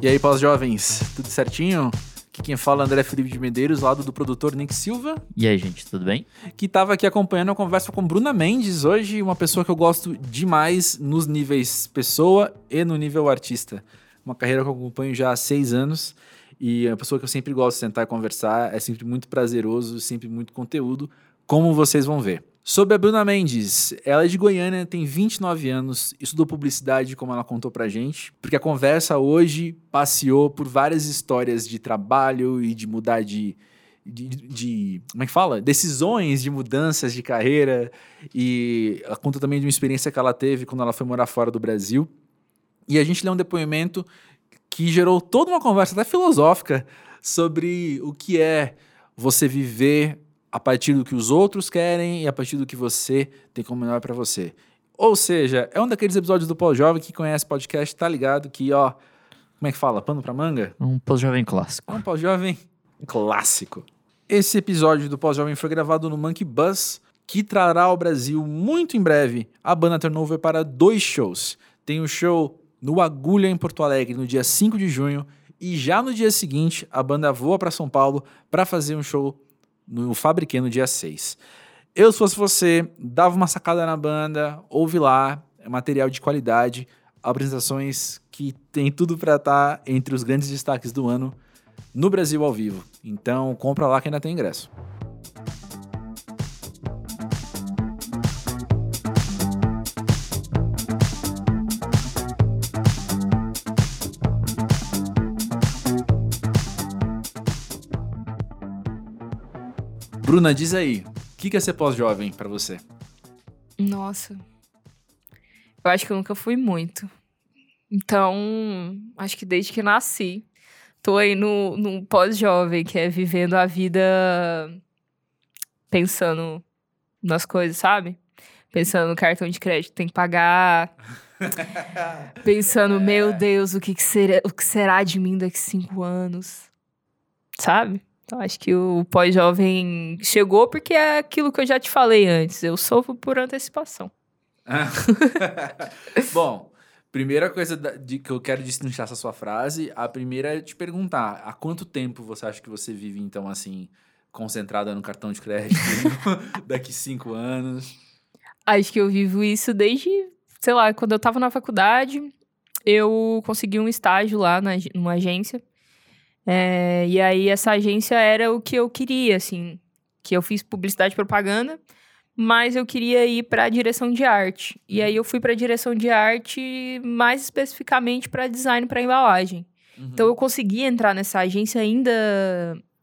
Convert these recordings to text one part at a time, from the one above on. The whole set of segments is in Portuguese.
E aí, pós-jovens, tudo certinho? Aqui quem fala é André Felipe de Medeiros, lado do produtor Nick Silva. E aí, gente, tudo bem? Que estava aqui acompanhando a conversa com Bruna Mendes, hoje uma pessoa que eu gosto demais nos níveis pessoa e no nível artista. Uma carreira que eu acompanho já há seis anos e é uma pessoa que eu sempre gosto de sentar e conversar, é sempre muito prazeroso, sempre muito conteúdo, como vocês vão ver. Sobre a Bruna Mendes, ela é de Goiânia, tem 29 anos, estudou publicidade, como ela contou pra gente, porque a conversa hoje passeou por várias histórias de trabalho e de mudar de, de, de, como é que fala? Decisões de mudanças de carreira. E ela conta também de uma experiência que ela teve quando ela foi morar fora do Brasil. E a gente lê um depoimento que gerou toda uma conversa até filosófica sobre o que é você viver a partir do que os outros querem e a partir do que você tem como melhor para você. Ou seja, é um daqueles episódios do Pós-Jovem que conhece podcast, tá ligado que, ó, como é que fala? Pano pra manga? Um pós-jovem clássico. Um pós-jovem clássico. Esse episódio do Pós-Jovem foi gravado no Monkey Bus, que trará ao Brasil muito em breve. A banda turnover para dois shows. Tem o um show no Agulha, em Porto Alegre, no dia 5 de junho, e já no dia seguinte, a banda voa para São Paulo para fazer um show no Fabriquê no dia 6. Eu, se fosse você, dava uma sacada na banda, ouve lá, é material de qualidade, apresentações que tem tudo para estar tá entre os grandes destaques do ano no Brasil ao vivo. Então, compra lá que ainda tem ingresso. Bruna, diz aí, o que é ser pós-jovem para você? Nossa. Eu acho que eu nunca fui muito. Então, acho que desde que nasci, tô aí no, no pós-jovem, que é vivendo a vida pensando nas coisas, sabe? Pensando no cartão de crédito, tem que pagar. pensando, é. meu Deus, o que, que, será, o que será de mim daqui cinco anos? Sabe? Então, acho que o pós-jovem chegou porque é aquilo que eu já te falei antes. Eu sofro por antecipação. Bom, primeira coisa de, que eu quero destrinchar essa sua frase, a primeira é te perguntar, há quanto tempo você acha que você vive, então, assim, concentrada no cartão de crédito daqui cinco anos? Acho que eu vivo isso desde, sei lá, quando eu tava na faculdade, eu consegui um estágio lá na, numa agência é, e aí essa agência era o que eu queria, assim, que eu fiz publicidade e propaganda, mas eu queria ir para a direção de arte. E aí eu fui para a direção de arte, mais especificamente para design para embalagem. Uhum. Então eu consegui entrar nessa agência ainda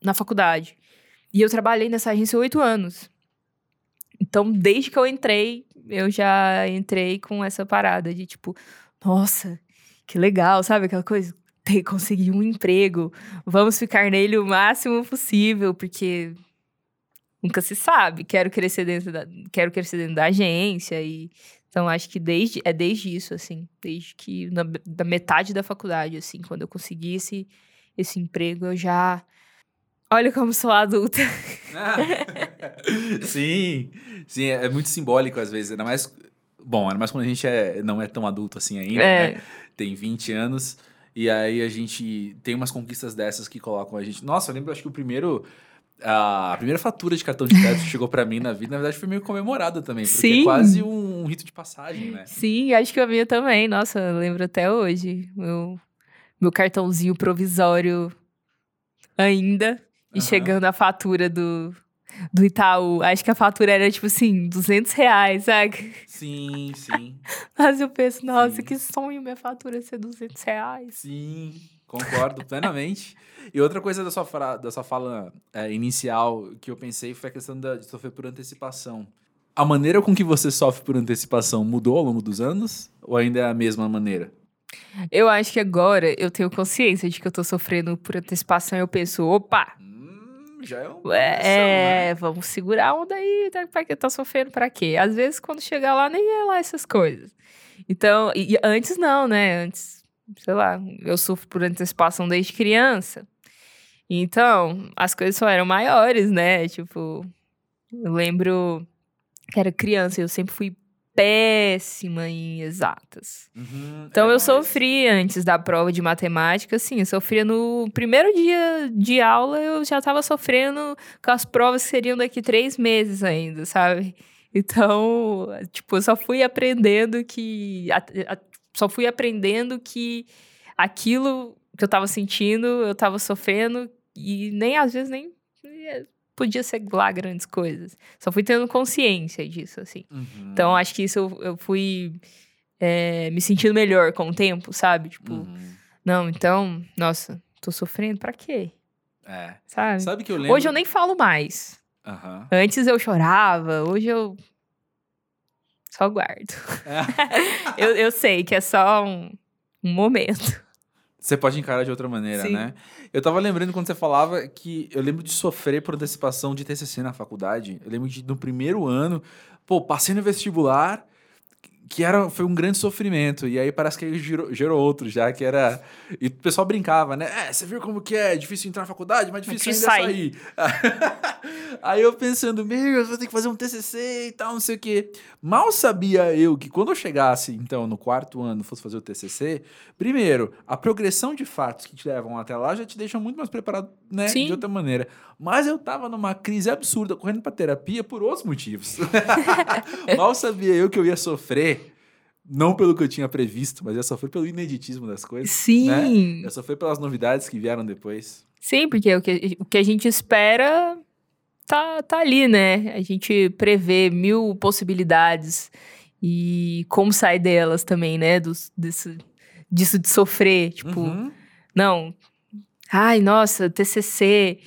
na faculdade. E eu trabalhei nessa agência oito anos. Então, desde que eu entrei, eu já entrei com essa parada de tipo, nossa, que legal, sabe? Aquela coisa, conseguir um emprego. Vamos ficar nele o máximo possível, porque nunca se sabe. Quero crescer dentro da, quero crescer dentro da agência e então acho que desde é desde isso assim, desde que na, da metade da faculdade assim, quando eu consegui esse esse emprego, eu já Olha como sou adulta. Ah, sim, sim, é, é muito simbólico às vezes, ainda mais bom, ainda mais quando a gente é, não é tão adulto assim ainda, é. né? Tem 20 anos. E aí a gente tem umas conquistas dessas que colocam a gente. Nossa, eu lembro, acho que o primeiro. A primeira fatura de cartão de crédito que chegou para mim na vida, na verdade, foi meio comemorada também. Porque é Sim. é quase um, um, rito de passagem, né? Sim, acho que a minha também. Nossa, eu lembro até hoje. Meu, meu cartãozinho provisório ainda. E uhum. chegando a fatura do, do Itaú. Acho que a fatura era, tipo assim, 200 reais, sabe? Sim, sim. Mas eu penso, nossa, sim. que sonho minha fatura ser 200 reais. Sim, concordo plenamente. E outra coisa da sua, fra da sua fala é, inicial que eu pensei foi a questão da, de sofrer por antecipação. A maneira com que você sofre por antecipação mudou ao longo dos anos? Ou ainda é a mesma maneira? Eu acho que agora eu tenho consciência de que eu tô sofrendo por antecipação e eu penso, opa, já é um. É, né? vamos segurar a onda aí, tá, pra que tá sofrendo pra quê? Às vezes, quando chegar lá, nem é lá essas coisas. Então, e, antes não, né? Antes, sei lá, eu sofro por antecipação desde criança. Então, as coisas só eram maiores, né? Tipo, eu lembro que era criança, eu sempre fui péssima em exatas. Uhum, Então é eu nóis. sofri antes da prova de matemática, assim, eu sofria no primeiro dia de aula, eu já tava sofrendo com as provas que seriam daqui três meses ainda, sabe? Então, tipo, eu só fui aprendendo que. a- a- só fui aprendendo que aquilo que eu tava sentindo, eu tava sofrendo, e nem às vezes nem podia ser lá grandes coisas. Só fui tendo consciência disso, assim. Uhum. Então, acho que isso eu, eu fui é, me sentindo melhor com o tempo, sabe? Tipo, Uhum. não, então, nossa, tô sofrendo pra quê? É. Sabe? Sabe que eu lembro. Hoje eu nem falo mais. Aham. Antes eu chorava, hoje eu só guardo. É. eu, eu sei que é só um, um momento. Você pode encarar de outra maneira, Sim. né? Eu tava lembrando quando você falava que eu lembro de sofrer por antecipação de TCC na faculdade. Eu lembro de no primeiro ano, pô, passei no vestibular, que era, foi um grande sofrimento. E aí parece que aí gerou, gerou outro já, que era. E o pessoal brincava, né? É, você viu como que é? Difícil entrar na faculdade, mas difícil ainda sair. aí eu pensando, meu, eu vou ter que fazer um TCC e tal, não sei o quê. Mal sabia eu que quando eu chegasse, então, no quarto ano, fosse fazer o TCC, primeiro, a progressão de fatos que te levam até lá já te deixam muito mais preparado, né? Sim. De outra maneira. Mas eu tava numa crise absurda, correndo pra terapia por outros motivos. Mal sabia eu que eu ia sofrer, não pelo que eu tinha previsto, mas ia sofrer pelo ineditismo das coisas. Sim. Ia sofrer pelas novidades que vieram depois. Sim, porque o que, o que a gente espera tá, tá ali, né? A gente prevê mil possibilidades e como sair delas também, né? Dos, desse, disso de sofrer. Tipo, Uhum. não. Ai, nossa, TCC.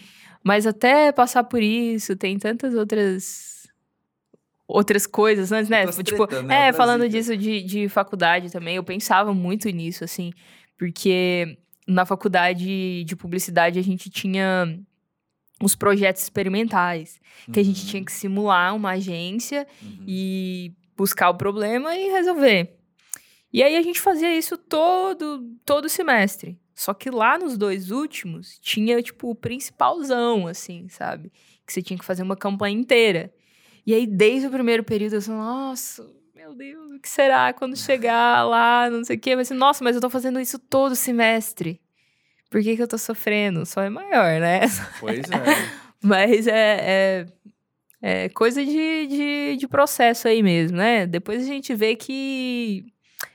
Mas até passar por isso, tem tantas outras outras coisas antes, né? Outras tipo, treta, né? é, falando disso de, de faculdade também, eu pensava muito nisso, assim, porque na faculdade de publicidade a gente tinha os projetos experimentais, que a gente Uhum. tinha que simular uma agência Uhum. e buscar o problema e resolver. E aí a gente fazia isso todo todo semestre. Só que lá nos dois últimos tinha tipo o principalzão assim, sabe? Que você tinha que fazer uma campanha inteira. E aí desde o primeiro período eu falei, nossa, meu Deus, o que será quando chegar lá, não sei o quê, vai ser, nossa, mas eu tô fazendo isso todo semestre. Por que, que eu tô sofrendo? Só é maior, né? Pois é. Mas é, é, é coisa de, de, de processo aí mesmo, né? Depois a gente vê que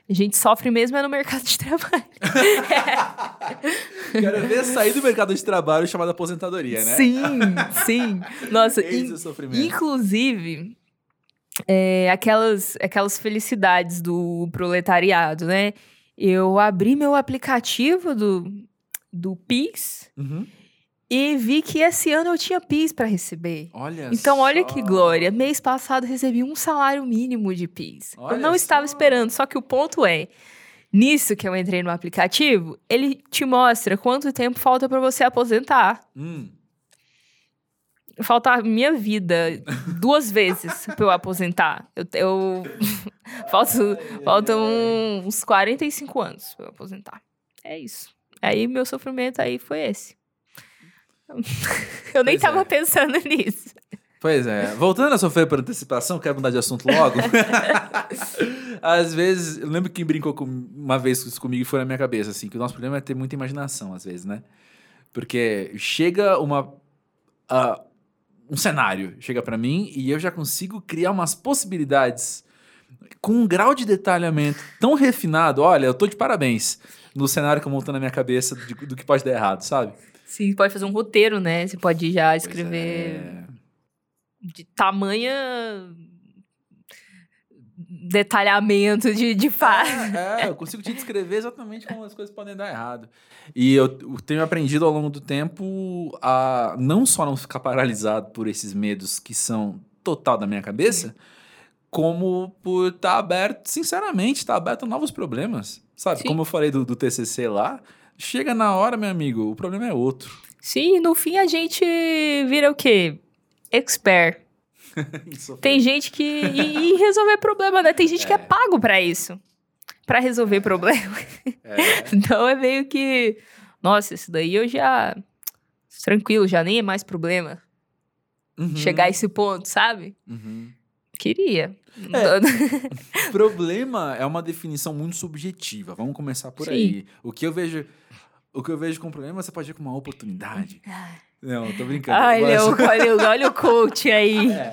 a gente sofre mesmo é no mercado de trabalho. Quero ver sair do mercado de trabalho chamado aposentadoria, né? Sim, sim. Nossa, in- é sofrimento. inclusive, é, aquelas, aquelas felicidades do proletariado, né? Eu abri meu aplicativo do, do PIX Uhum. E vi que esse ano eu tinha PIX para receber. Olha Então, olha só. que glória. Mês passado recebi um salário mínimo de PIS. Olha eu não estava só. esperando, só que o ponto é, nisso que eu entrei no aplicativo, ele te mostra quanto tempo falta para você aposentar. Hum. Falta a minha vida duas vezes para eu aposentar. Eu, eu... faltam, faltam uns 45 anos para eu aposentar. É isso. Aí meu sofrimento aí foi esse. Eu nem Pois tava é. pensando nisso. Pois é. Voltando a sofrer por antecipação, quero mudar de assunto logo. às vezes, eu lembro que quem brincou com, uma vez comigo foi na minha cabeça, assim, que o nosso problema é ter muita imaginação, às vezes, né? Porque chega uma. ah, um cenário chega pra mim e eu já consigo criar umas possibilidades com um grau de detalhamento tão refinado. Olha, eu tô de parabéns no cenário que eu montando na minha cabeça de- do que pode dar errado, sabe? Sim, pode fazer um roteiro, né? Você pode já Pois escrever é. de tamanha detalhamento de, de fato. É, é, eu consigo te descrever exatamente como as coisas podem dar errado. E eu, eu tenho aprendido ao longo do tempo a não só não ficar paralisado por esses medos que são total da minha cabeça, como por estar aberto, sinceramente, estar aberto a novos problemas. Sabe? Sim. Como eu falei do, do TCC lá, chega na hora, meu amigo, o problema é outro. Sim, no fim a gente vira o quê? Expert. Tem gente que. E, e resolver problema, né? Tem gente que é pago pra isso. Pra resolver problema. é, Então é meio que. Nossa, isso daí eu já. Tranquilo, já nem é mais problema uhum, chegar a esse ponto, sabe? uhum. Queria. Problema é uma definição muito subjetiva. Vamos começar por Sim. aí. O que eu vejo, o que eu vejo como problema, você pode ver como uma oportunidade. Não, tô brincando. Ai, Mas- Leo, olha, olha o coach aí.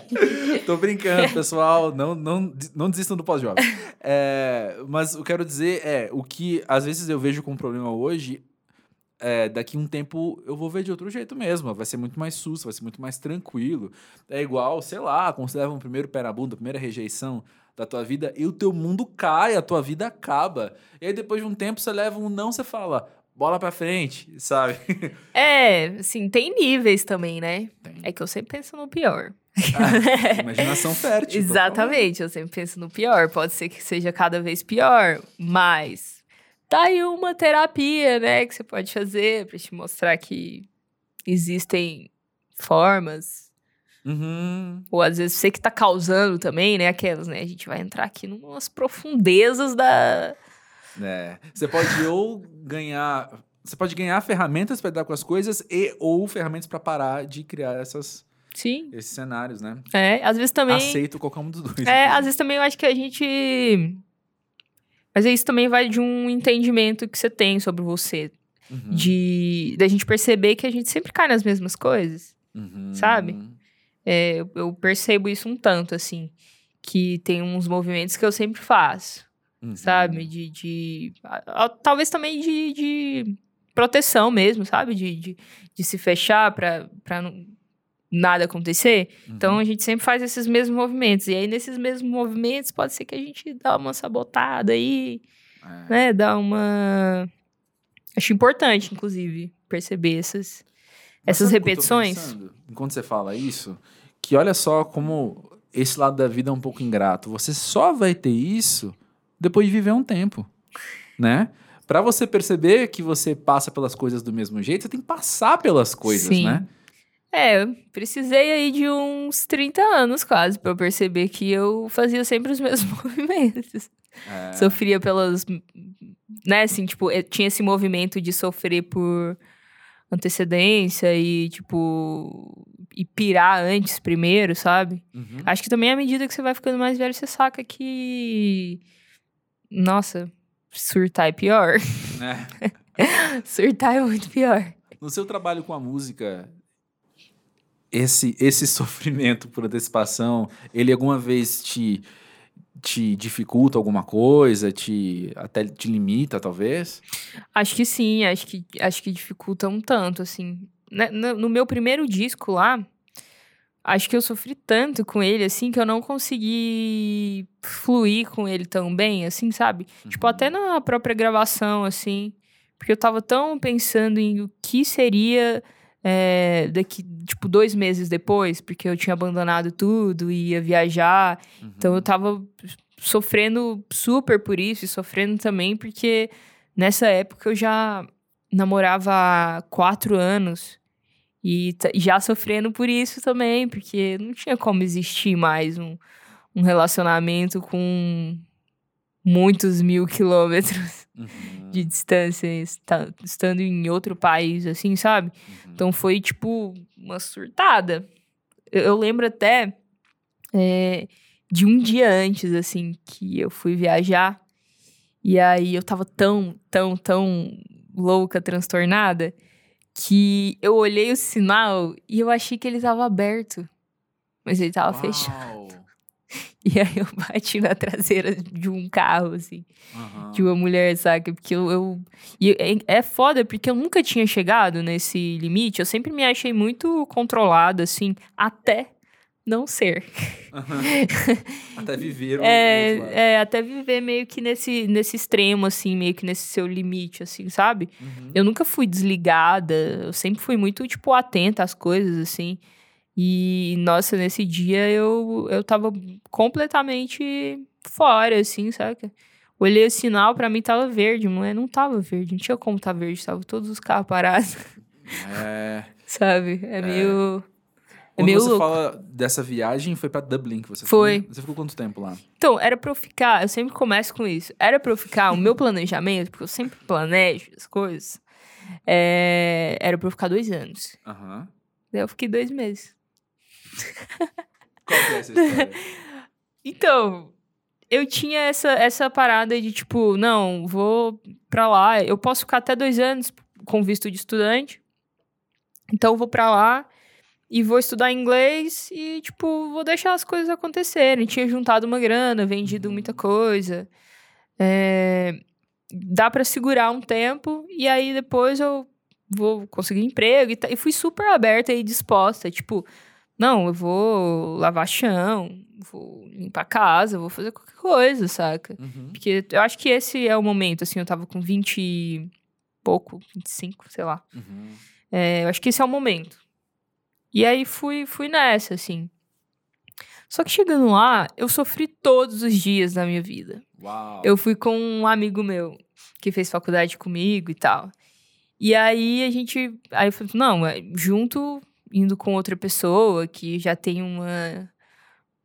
É, tô brincando, pessoal. Não, não, não desistam do pós-jovem. É, mas o que eu quero dizer é, o que às vezes eu vejo como problema hoje, é, daqui um tempo eu vou ver de outro jeito mesmo. Vai ser muito mais susto, vai ser muito mais tranquilo. É igual, sei lá, quando você leva um primeiro pé na bunda, a primeira rejeição da tua vida, e o teu mundo cai, a tua vida acaba. E aí depois de um tempo você leva um não, você fala, bola pra frente, sabe? É, assim, tem níveis também, né? Tem. É que eu sempre penso no pior. Imaginação fértil. Exatamente, eu sempre penso no pior. Pode ser que seja cada vez pior, mas tá aí uma terapia, né, que você pode fazer pra te mostrar que existem formas. Uhum. Ou às vezes você que tá causando também, né? Aquelas, né? A gente vai entrar aqui numas profundezas da. É, você pode ou ganhar, você pode ganhar ferramentas para lidar com as coisas e ou ferramentas para parar de criar essas, Sim. esses cenários, né? É, às vezes também. Aceito qualquer um dos dois. É, às vezes também eu acho que a gente. Mas isso também vai de um entendimento que você tem sobre você. Uhum, De da gente perceber que a gente sempre cai nas mesmas coisas. uhum. sabe? É, eu, eu percebo isso um tanto, assim. Que tem uns movimentos que eu sempre faço, Uhum. sabe? De. de a- a- talvez também de, de proteção mesmo, sabe? De, de, de se fechar não, nada acontecer. Uhum. Então a gente sempre faz esses mesmos movimentos. E aí, nesses mesmos movimentos, pode ser que a gente dá uma sabotada aí, É. né? Dá uma. Acho importante, inclusive, perceber essas, Mas essas repetições. pensando, Enquanto você fala isso, que olha só como esse lado da vida é um pouco ingrato. Você só vai ter isso depois de viver um tempo, né? Pra você perceber que você passa pelas coisas do mesmo jeito, você tem que passar pelas coisas, Sim. né? É, precisei aí de uns 30 anos quase pra eu perceber que eu fazia sempre os mesmos movimentos. É. Sofria pelas. Né, assim, tipo, eh, tinha esse movimento de sofrer por antecedência e, tipo. E pirar antes primeiro, sabe? Uhum. Acho que também à medida que você vai ficando mais velho, você saca que. Nossa, surtar é pior. É. surtar é muito pior. No seu trabalho com a música, esse, esse sofrimento por antecipação, ele alguma vez te, te dificulta alguma coisa? Te, até te limita, talvez? Acho que sim, acho que, acho que dificulta um tanto, assim. Né, No, no meu primeiro disco lá, acho que eu sofri tanto com ele, assim, que eu não consegui fluir com ele tão bem, assim, sabe? Tipo, até na própria gravação, assim. Porque eu tava tão pensando em o que seria é, daqui, tipo, dois meses depois, porque eu tinha abandonado tudo e ia viajar. Então eu tava sofrendo super por isso e sofrendo também porque nessa época eu já namorava há quatro anos e já sofrendo por isso também, porque não tinha como existir mais um, um relacionamento com muitos mil quilômetros Uhum. de distância, esta- estando em outro país, assim, sabe? Uhum. Então foi tipo uma surtada. Eu, eu lembro até é, de um dia antes, assim, que eu fui viajar. E aí eu tava tão, tão, tão louca, transtornada, que eu olhei o sinal e eu achei que ele tava aberto. Mas ele tava fechado. E aí eu bati na traseira de um carro, assim Aham. de uma mulher, sabe? Porque eu. eu- e é, é foda, porque eu nunca tinha chegado nesse limite. Eu sempre me achei muito controlada, assim, até não ser. Aham. Até viver o É, outro lado. é, até viver meio que nesse, nesse extremo, assim, meio que nesse seu limite, assim, sabe? Uhum. Eu nunca fui desligada, eu sempre fui muito, tipo, atenta às coisas, assim. E, nossa, nesse dia eu, eu tava completamente fora, assim, sabe? Olhei o sinal, pra mim tava verde, mas não tava verde, não tinha como tá verde, tava todos os carros parados, É. sabe? É, meio. É Quando meio você louco. fala dessa viagem, foi pra Dublin que você Foi. Você ficou quanto tempo lá? Então, era pra eu ficar, eu sempre começo com isso. Era pra eu ficar, o meu planejamento, porque eu sempre planejo as coisas, é, era pra eu ficar dois anos. Aham. Daí eu fiquei dois meses. Qual que é essa história? Então, eu tinha essa, essa parada de tipo, não, vou pra lá. Eu posso ficar até dois anos com visto de estudante. Então, eu vou pra lá e vou estudar inglês e, tipo, vou deixar as coisas acontecerem. Tinha juntado uma grana, vendido muita coisa. É, dá pra segurar um tempo e aí depois eu vou conseguir emprego e, e fui super aberta e disposta. Tipo, não, eu vou lavar chão, vou limpar a casa, vou fazer qualquer coisa, saca? Uhum. Porque eu acho que esse é o momento, assim, eu tava com 20 e pouco, 25, sei lá. Uhum. É, eu acho que esse é o momento. E aí fui, fui nessa, assim. Só que chegando lá, eu sofri todos os dias da minha vida. Uau. Eu fui com um amigo meu que fez faculdade comigo e tal. E aí a gente. Aí eu falei, não, é, junto, indo com outra pessoa que já tem uma,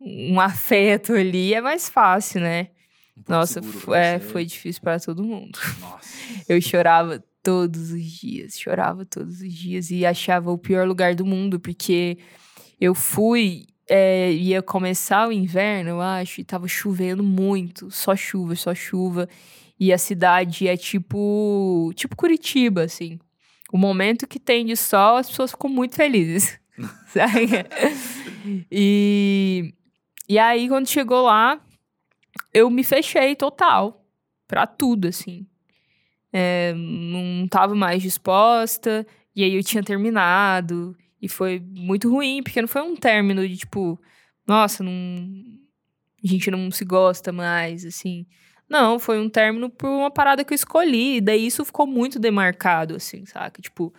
um afeto ali, é mais fácil, né? Um Nossa, é, foi difícil para todo mundo. Nossa. Eu chorava todos os dias, chorava todos os dias e achava o pior lugar do mundo, porque eu fui, é, ia começar o inverno, eu acho, e tava chovendo muito, só chuva, só chuva. E a cidade é tipo, tipo Curitiba, assim. O momento que tem de sol, as pessoas ficam muito felizes. sabe? e, e aí, quando chegou lá, eu me fechei total pra tudo, assim. É, não tava mais disposta, e aí eu tinha terminado, e foi muito ruim, porque não foi um término de tipo, nossa, não, a gente não se gosta mais, assim. Não, foi um término por uma parada que eu escolhi, e daí isso ficou muito demarcado, assim, saca? Tipo,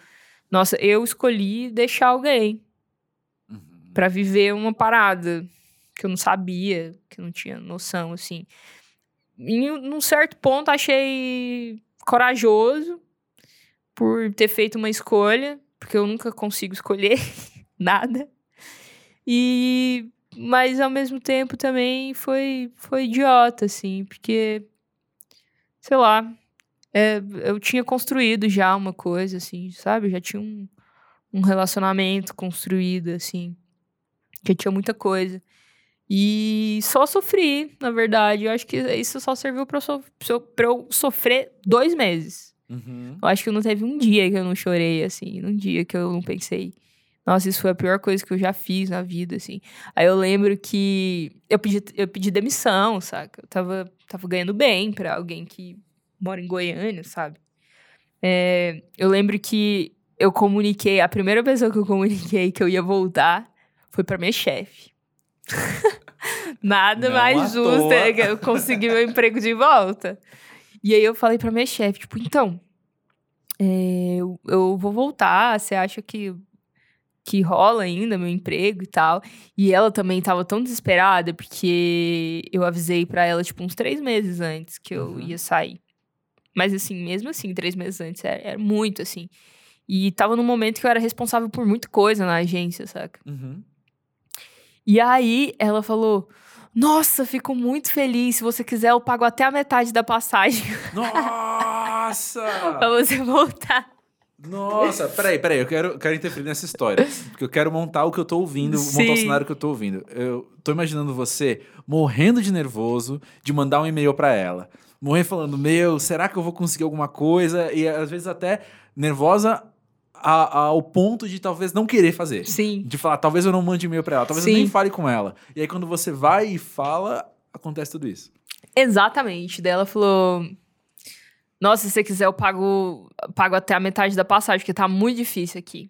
nossa, eu escolhi deixar alguém Uhum. pra viver uma parada que eu não sabia, que eu não tinha noção, assim. Em um- num certo ponto, achei corajoso por ter feito uma escolha, porque eu nunca consigo escolher nada. E mas ao mesmo tempo também foi foi idiota assim, porque sei lá, é, eu tinha construído já uma coisa assim, sabe? Já tinha um, um relacionamento construído assim, que tinha muita coisa. E só sofri, na verdade. Eu acho que isso só serviu pra eu, so- pra eu sofrer dois meses. Uhum. Eu acho que não teve um dia que eu não chorei, assim. Um dia que eu não pensei. Nossa, isso foi a pior coisa que eu já fiz na vida, assim. Aí eu lembro que eu pedi, eu pedi demissão, saca? Eu tava, tava ganhando bem pra alguém que mora em Goiânia, sabe? É, eu lembro que eu comuniquei, a primeira pessoa que eu comuniquei que eu ia voltar foi pra minha chefe. Nada Não mais justo é que eu consegui meu emprego de volta. E aí eu falei pra minha chefe, tipo, então, é, eu, eu vou voltar, você acha que, que rola ainda meu emprego e tal? E ela também tava tão desesperada, porque eu avisei pra ela, tipo, uns três meses antes que eu Uhum. ia sair. Mas assim, mesmo assim, três meses antes, era, era muito, assim. E tava num momento que eu era responsável por muita coisa na agência, saca? Uhum. E aí ela falou: Nossa, fico muito feliz. Se você quiser, eu pago até a metade da passagem Nossa! pra você voltar. Nossa, peraí, peraí, eu quero, quero interferir nessa história. Porque eu quero montar o que eu tô ouvindo, montar o Sim. cenário que eu tô ouvindo. Eu tô imaginando você morrendo de nervoso de mandar um e-mail pra ela. Morrer falando, meu, será que eu vou conseguir alguma coisa? E às vezes até nervosa a- ao ponto de talvez não querer fazer. Sim. De falar, talvez eu não mande e-mail pra ela, talvez eu Sim. nem fale com ela. E aí quando você vai e fala, acontece tudo isso. Exatamente. Daí ela falou: Nossa, se você quiser, eu pago, pago até a metade da passagem, porque tá muito difícil aqui.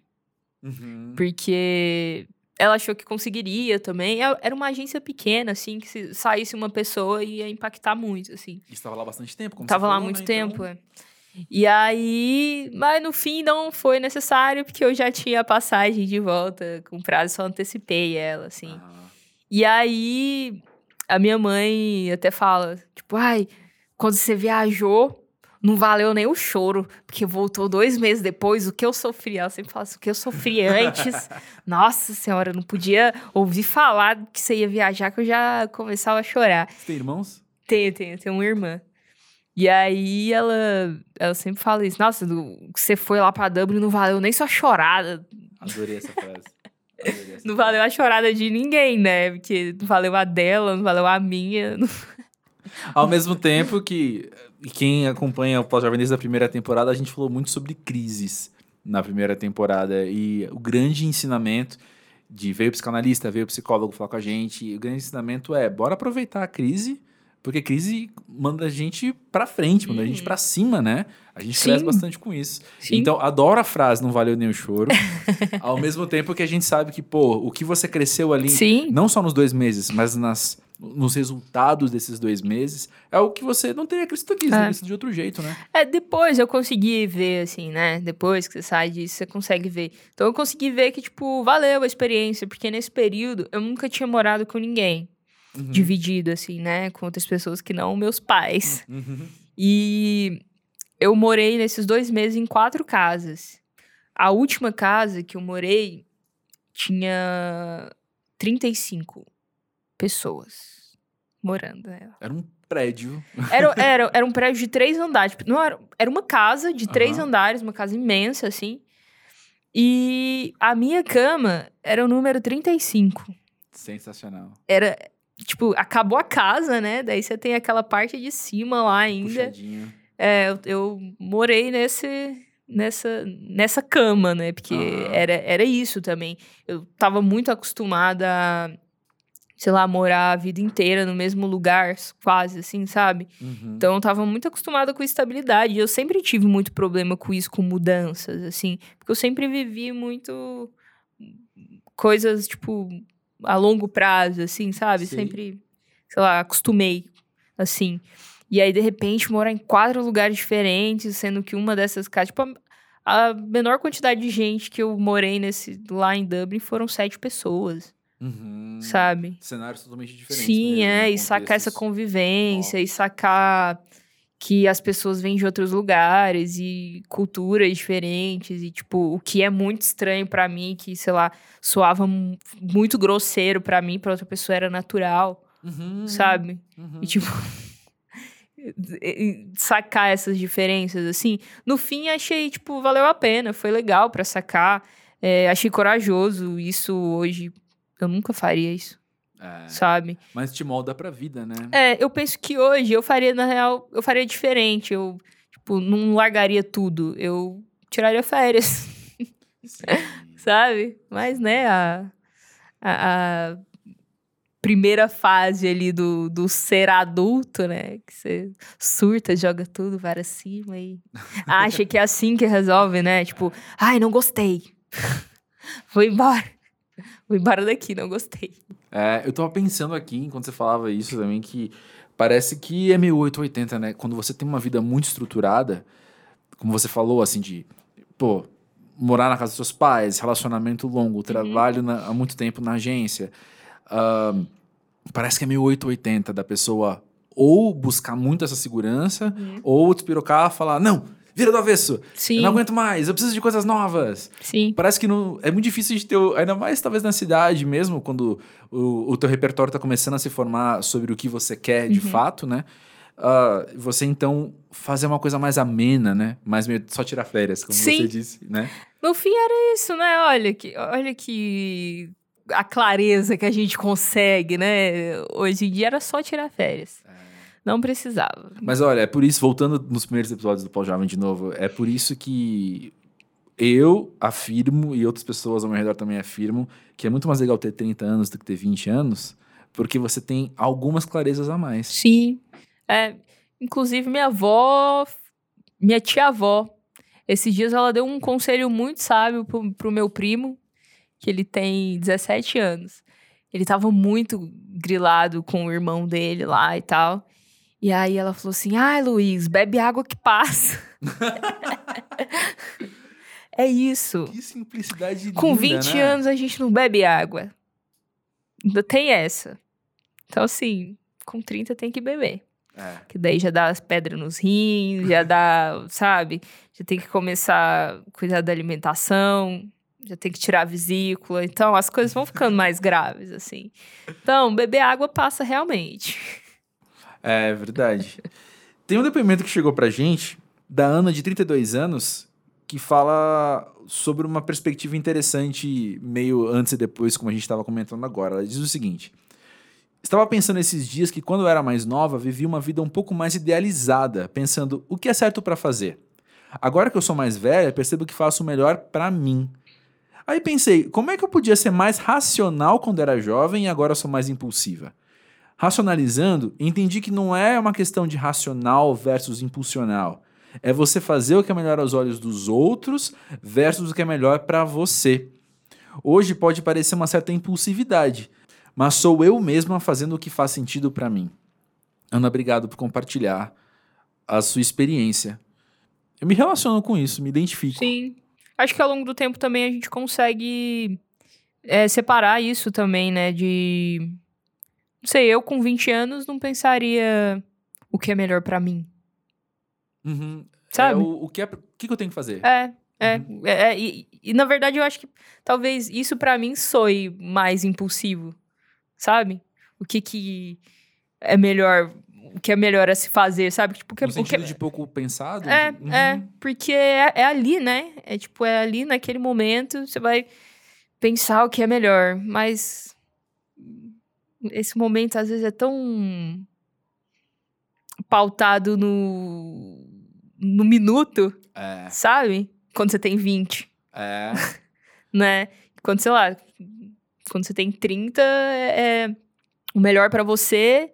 Uhum. Porque ela achou que conseguiria também. É- Era uma agência pequena, assim, que se saísse uma pessoa ia impactar muito, assim. E estava lá bastante tempo, como Tava você lá há falou, muito né? tempo, Então, é. E aí, mas no fim não foi necessário, porque eu já tinha a passagem de volta com prazo, só antecipei ela, assim. ah, E aí, a minha mãe até fala, tipo, ai, quando você viajou, não valeu nem o choro, porque voltou dois meses depois, o que eu sofri. Ela sempre fala assim, o que eu sofri antes. Nossa senhora, eu não podia ouvir falar que você ia viajar, que eu já começava a chorar. Você tem irmãos? Tenho, tenho, tenho uma irmã. E aí ela, ela sempre fala isso. Nossa, do- você foi lá pra Dublin não valeu nem sua chorada. Adorei essa frase. Não valeu a chorada de ninguém, né? Porque não valeu a dela, não valeu a minha. não- Ao mesmo tempo que e quem acompanha o Pós-Jovem desde a primeira temporada, a gente falou muito sobre crises na primeira temporada. E o grande ensinamento de veio o psicanalista, veio o psicólogo falar com a gente. E o grande ensinamento é: bora aproveitar a crise, porque crise manda a gente pra frente, manda a gente Uhum. pra cima, né? A gente Sim. cresce bastante com isso. Sim. Então, adoro a frase, não valeu nem o choro. ao mesmo tempo que a gente sabe que, pô, o que você cresceu ali Sim. não só nos dois meses, mas nas, nos resultados desses dois meses, é o que você não teria crescido aqui, É. de outro jeito, né? É, depois eu consegui ver, assim, né? Depois que você sai disso, você consegue ver. Então eu consegui ver que, tipo, valeu a experiência, porque nesse período eu nunca tinha morado com ninguém. Uhum. Dividido, assim, né? Com outras pessoas que não meus pais. Uhum. E eu morei nesses dois meses em quatro casas. A última casa que eu morei tinha 35 pessoas morando nela. Era um prédio. Era, era, era um prédio de três andares. Não era, era uma casa de três Aham. andares, uma casa imensa, assim. E a minha cama era o número 35. Sensacional. Era, tipo, acabou a casa, né? Daí você tem aquela parte de cima lá ainda. Puxadinho. É, eu, eu morei nesse, nessa, nessa cama, né? Porque Aham. era, era isso também. Eu tava muito acostumada a, sei lá, morar a vida inteira no mesmo lugar, quase assim, sabe? Uhum. Então eu tava muito acostumada com estabilidade. Eu sempre tive muito problema com isso, com mudanças, assim. Porque eu sempre vivi muito coisas, tipo, a longo prazo, assim, sabe? Sei. Sempre, sei lá, acostumei, assim. E aí, de repente, morar em quatro lugares diferentes, sendo que uma dessas casas, tipo, a, a menor quantidade de gente que eu morei nesse lá em Dublin foram sete pessoas, Uhum. sabe? Cenários totalmente diferentes. Sim, mesmo, é, né? e sacar essa convivência, e sacar que as pessoas vêm de outros lugares e culturas diferentes, e tipo, o que é muito estranho pra mim, que, sei lá, soava mu- muito grosseiro pra mim, pra outra pessoa era natural, Uhum. sabe? Uhum. E tipo. e- e sacar essas diferenças, assim. No fim, achei, tipo, valeu a pena. Foi legal pra sacar. É, achei corajoso. Isso hoje. Eu nunca faria isso, É, sabe? mas te molda pra vida, né? É, eu penso que hoje eu faria, na real, eu faria diferente. Eu, tipo, não largaria tudo. Eu tiraria férias, sabe? Mas, né, a, a, a primeira fase ali do, do ser adulto, né? Que você surta, joga tudo para cima e acha que é assim que resolve, né? Tipo, ai, não gostei. Vou embora. Vou embora daqui, não gostei. É, eu tava pensando aqui, enquanto você falava isso também, que parece que é meio 880, né? Quando você tem uma vida muito estruturada, como você falou, assim, de, pô, morar na casa dos seus pais, relacionamento longo, trabalho na- há muito tempo na agência. ahn, parece que é meio 880 da pessoa ou buscar muito essa segurança, ou despirocar e falar, não, vira do avesso, Sim, eu não aguento mais, eu preciso de coisas novas. sim. Parece que não, é muito difícil de ter, ainda mais talvez na cidade mesmo, quando o, o teu repertório está começando a se formar sobre o que você quer de Uhum. fato, né? Ah, você então fazer uma coisa mais amena, né? Mais meio só tirar férias, como Sim. você disse, né? No fim era isso, né? Olha que, olha que a clareza que a gente consegue, né? Hoje em dia era só tirar férias. Não precisava. Mas olha, é por isso, voltando nos primeiros episódios do Paul Jovem de novo, é por isso que eu afirmo e outras pessoas ao meu redor também afirmam que é muito mais legal ter 30 anos do que ter 20 anos, porque você tem algumas clarezas a mais. Sim. É, inclusive, minha avó, minha tia-avó, esses dias ela deu um conselho muito sábio pro, pro meu primo, que ele tem 17 anos. Ele tava muito grilado com o irmão dele lá e tal. E aí ela falou assim: ai, Luiz, bebe água que passa. é isso. Que simplicidade Com linda, 20 né? anos a gente não bebe água. Ainda tem essa. Então, assim, com 30 tem que beber. É. Que daí já dá as pedras nos rins, já dá, sabe? Já tem que começar a cuidar da alimentação, já tem que tirar a vesícula. Então, as coisas vão ficando mais graves, assim. Então, beber água passa realmente. É verdade. Tem um depoimento que chegou pra gente da Ana, de 32 anos, que fala sobre uma perspectiva interessante, meio antes e depois, como a gente estava comentando agora. Ela diz o seguinte: Estava pensando esses dias que quando eu era mais nova, vivia uma vida um pouco mais idealizada, pensando o que é certo para fazer. Agora que eu sou mais velha, percebo que faço o melhor para mim. Aí pensei, como é que eu podia ser mais racional quando era jovem e agora sou mais impulsiva? Racionalizando, entendi que não é uma questão de racional versus impulsional. É você fazer o que é melhor aos olhos dos outros versus o que é melhor para você. Hoje pode parecer uma certa impulsividade, mas sou eu mesma fazendo o que faz sentido para mim. Ana, obrigado por compartilhar a sua experiência. Eu me relaciono com isso, me identifico. Sim. Acho que ao longo do tempo também a gente consegue é, separar isso também, né? De. Não sei, eu com 20 anos não pensaria o que é melhor para mim. Uhum. Sabe? É, o, o, que é, o que que eu tenho que fazer? É, é. Uhum. é, é, e, e, na verdade eu acho que talvez isso para mim soe mais impulsivo, sabe? O que que é melhor, o que é melhor a se fazer, sabe? Tipo, que, no sentido o que, de pouco pensado? É, Uhum. é, porque é, é ali, né? É tipo, é ali naquele momento, você vai pensar o que é melhor, mas esse momento às vezes é tão pautado no, no minuto, É, sabe? Quando você tem 20, é. né? Quando, sei lá, quando você tem 30, é, é o melhor pra você.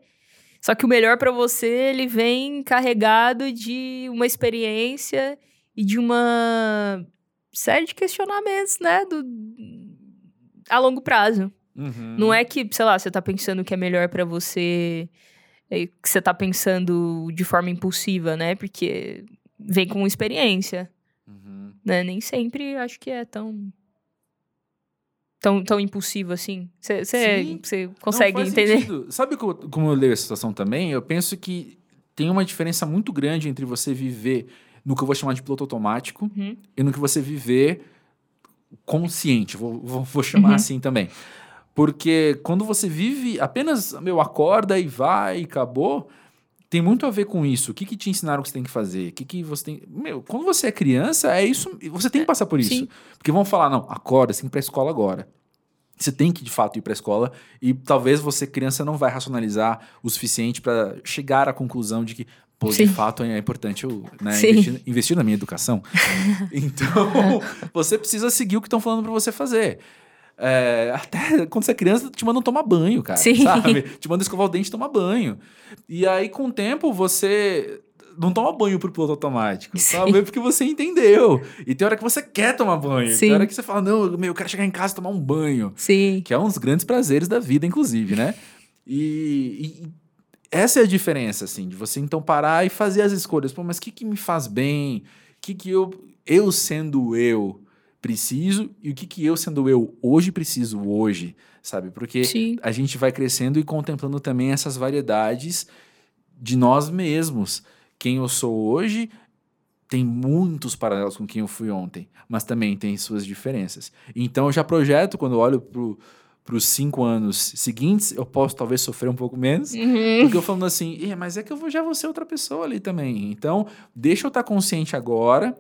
Só que o melhor pra você, ele vem carregado de uma experiência e de uma série de questionamentos, né? Do, a longo prazo. Uhum. Não é que, sei lá, você tá pensando que é melhor pra você, é, que você tá pensando de forma impulsiva, né? Porque vem com experiência, Uhum. né? Nem sempre acho que é tão tão, tão impulsivo assim. Você Não, consegue faz entender? sentido. Sabe como, como eu leio a situação também? Eu penso que tem uma diferença muito grande entre você viver no que eu vou chamar de piloto automático Uhum. e no que você viver consciente, vou, vou, vou chamar Uhum. assim também. Porque quando você vive apenas, meu, acorda e vai e acabou, tem muito a ver com isso. O que, que te ensinaram que você tem que fazer? O que, que você tem. Meu, quando você é criança, é isso. Você tem que passar por isso. sim. Porque vão falar, não, acorda, você tem que ir pra escola agora. Você tem que, de fato, ir pra escola e talvez você, criança, não vai racionalizar o suficiente para chegar à conclusão de que, pô, de fato é importante eu né, investir, investir na minha educação. então, você precisa seguir o que estão falando para você fazer. É, até quando você é criança, te mandam tomar banho, cara. Sim. Sabe? Te mandam escovar o dente e tomar banho. E aí, com o tempo, você não toma banho pro piloto automático, Sim. sabe? Porque você entendeu. E tem hora que você quer tomar banho. Sim. Tem hora que você fala, não, meu, eu quero chegar em casa e tomar um banho. Sim. Que é um dos grandes prazeres da vida, inclusive, né? E, e essa é a diferença, assim, de você então parar e fazer as escolhas. Pô, mas o que, que me faz bem? O que, que eu, eu sendo eu, preciso? E o que, que eu sendo eu hoje preciso hoje, sabe? Porque Sim. a gente vai crescendo e contemplando também essas variedades de nós mesmos. Quem eu sou hoje tem muitos paralelos com quem eu fui ontem, mas também tem suas diferenças. Então eu já projeto, quando eu olho para os cinco anos seguintes, eu posso talvez sofrer um pouco menos, Uhum. porque eu falando assim, "Ih, mas é que eu já vou ser outra pessoa ali também. Então, deixa eu estar consciente agora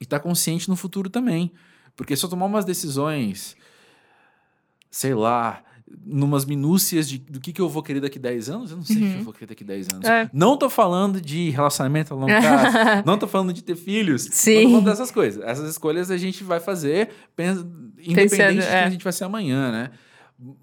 e estar consciente no futuro também. Porque se eu tomar umas decisões, sei lá, numas minúcias de, do que, que eu vou querer daqui 10 anos, eu não sei o que Uhum. eu vou querer daqui 10 anos. É. Não tô falando de relacionamento a longo prazo, não tô falando de ter filhos, não Sim. tô falando dessas coisas. Essas escolhas a gente vai fazer pensa- independente Pensando, de quem é. a gente vai ser amanhã, né?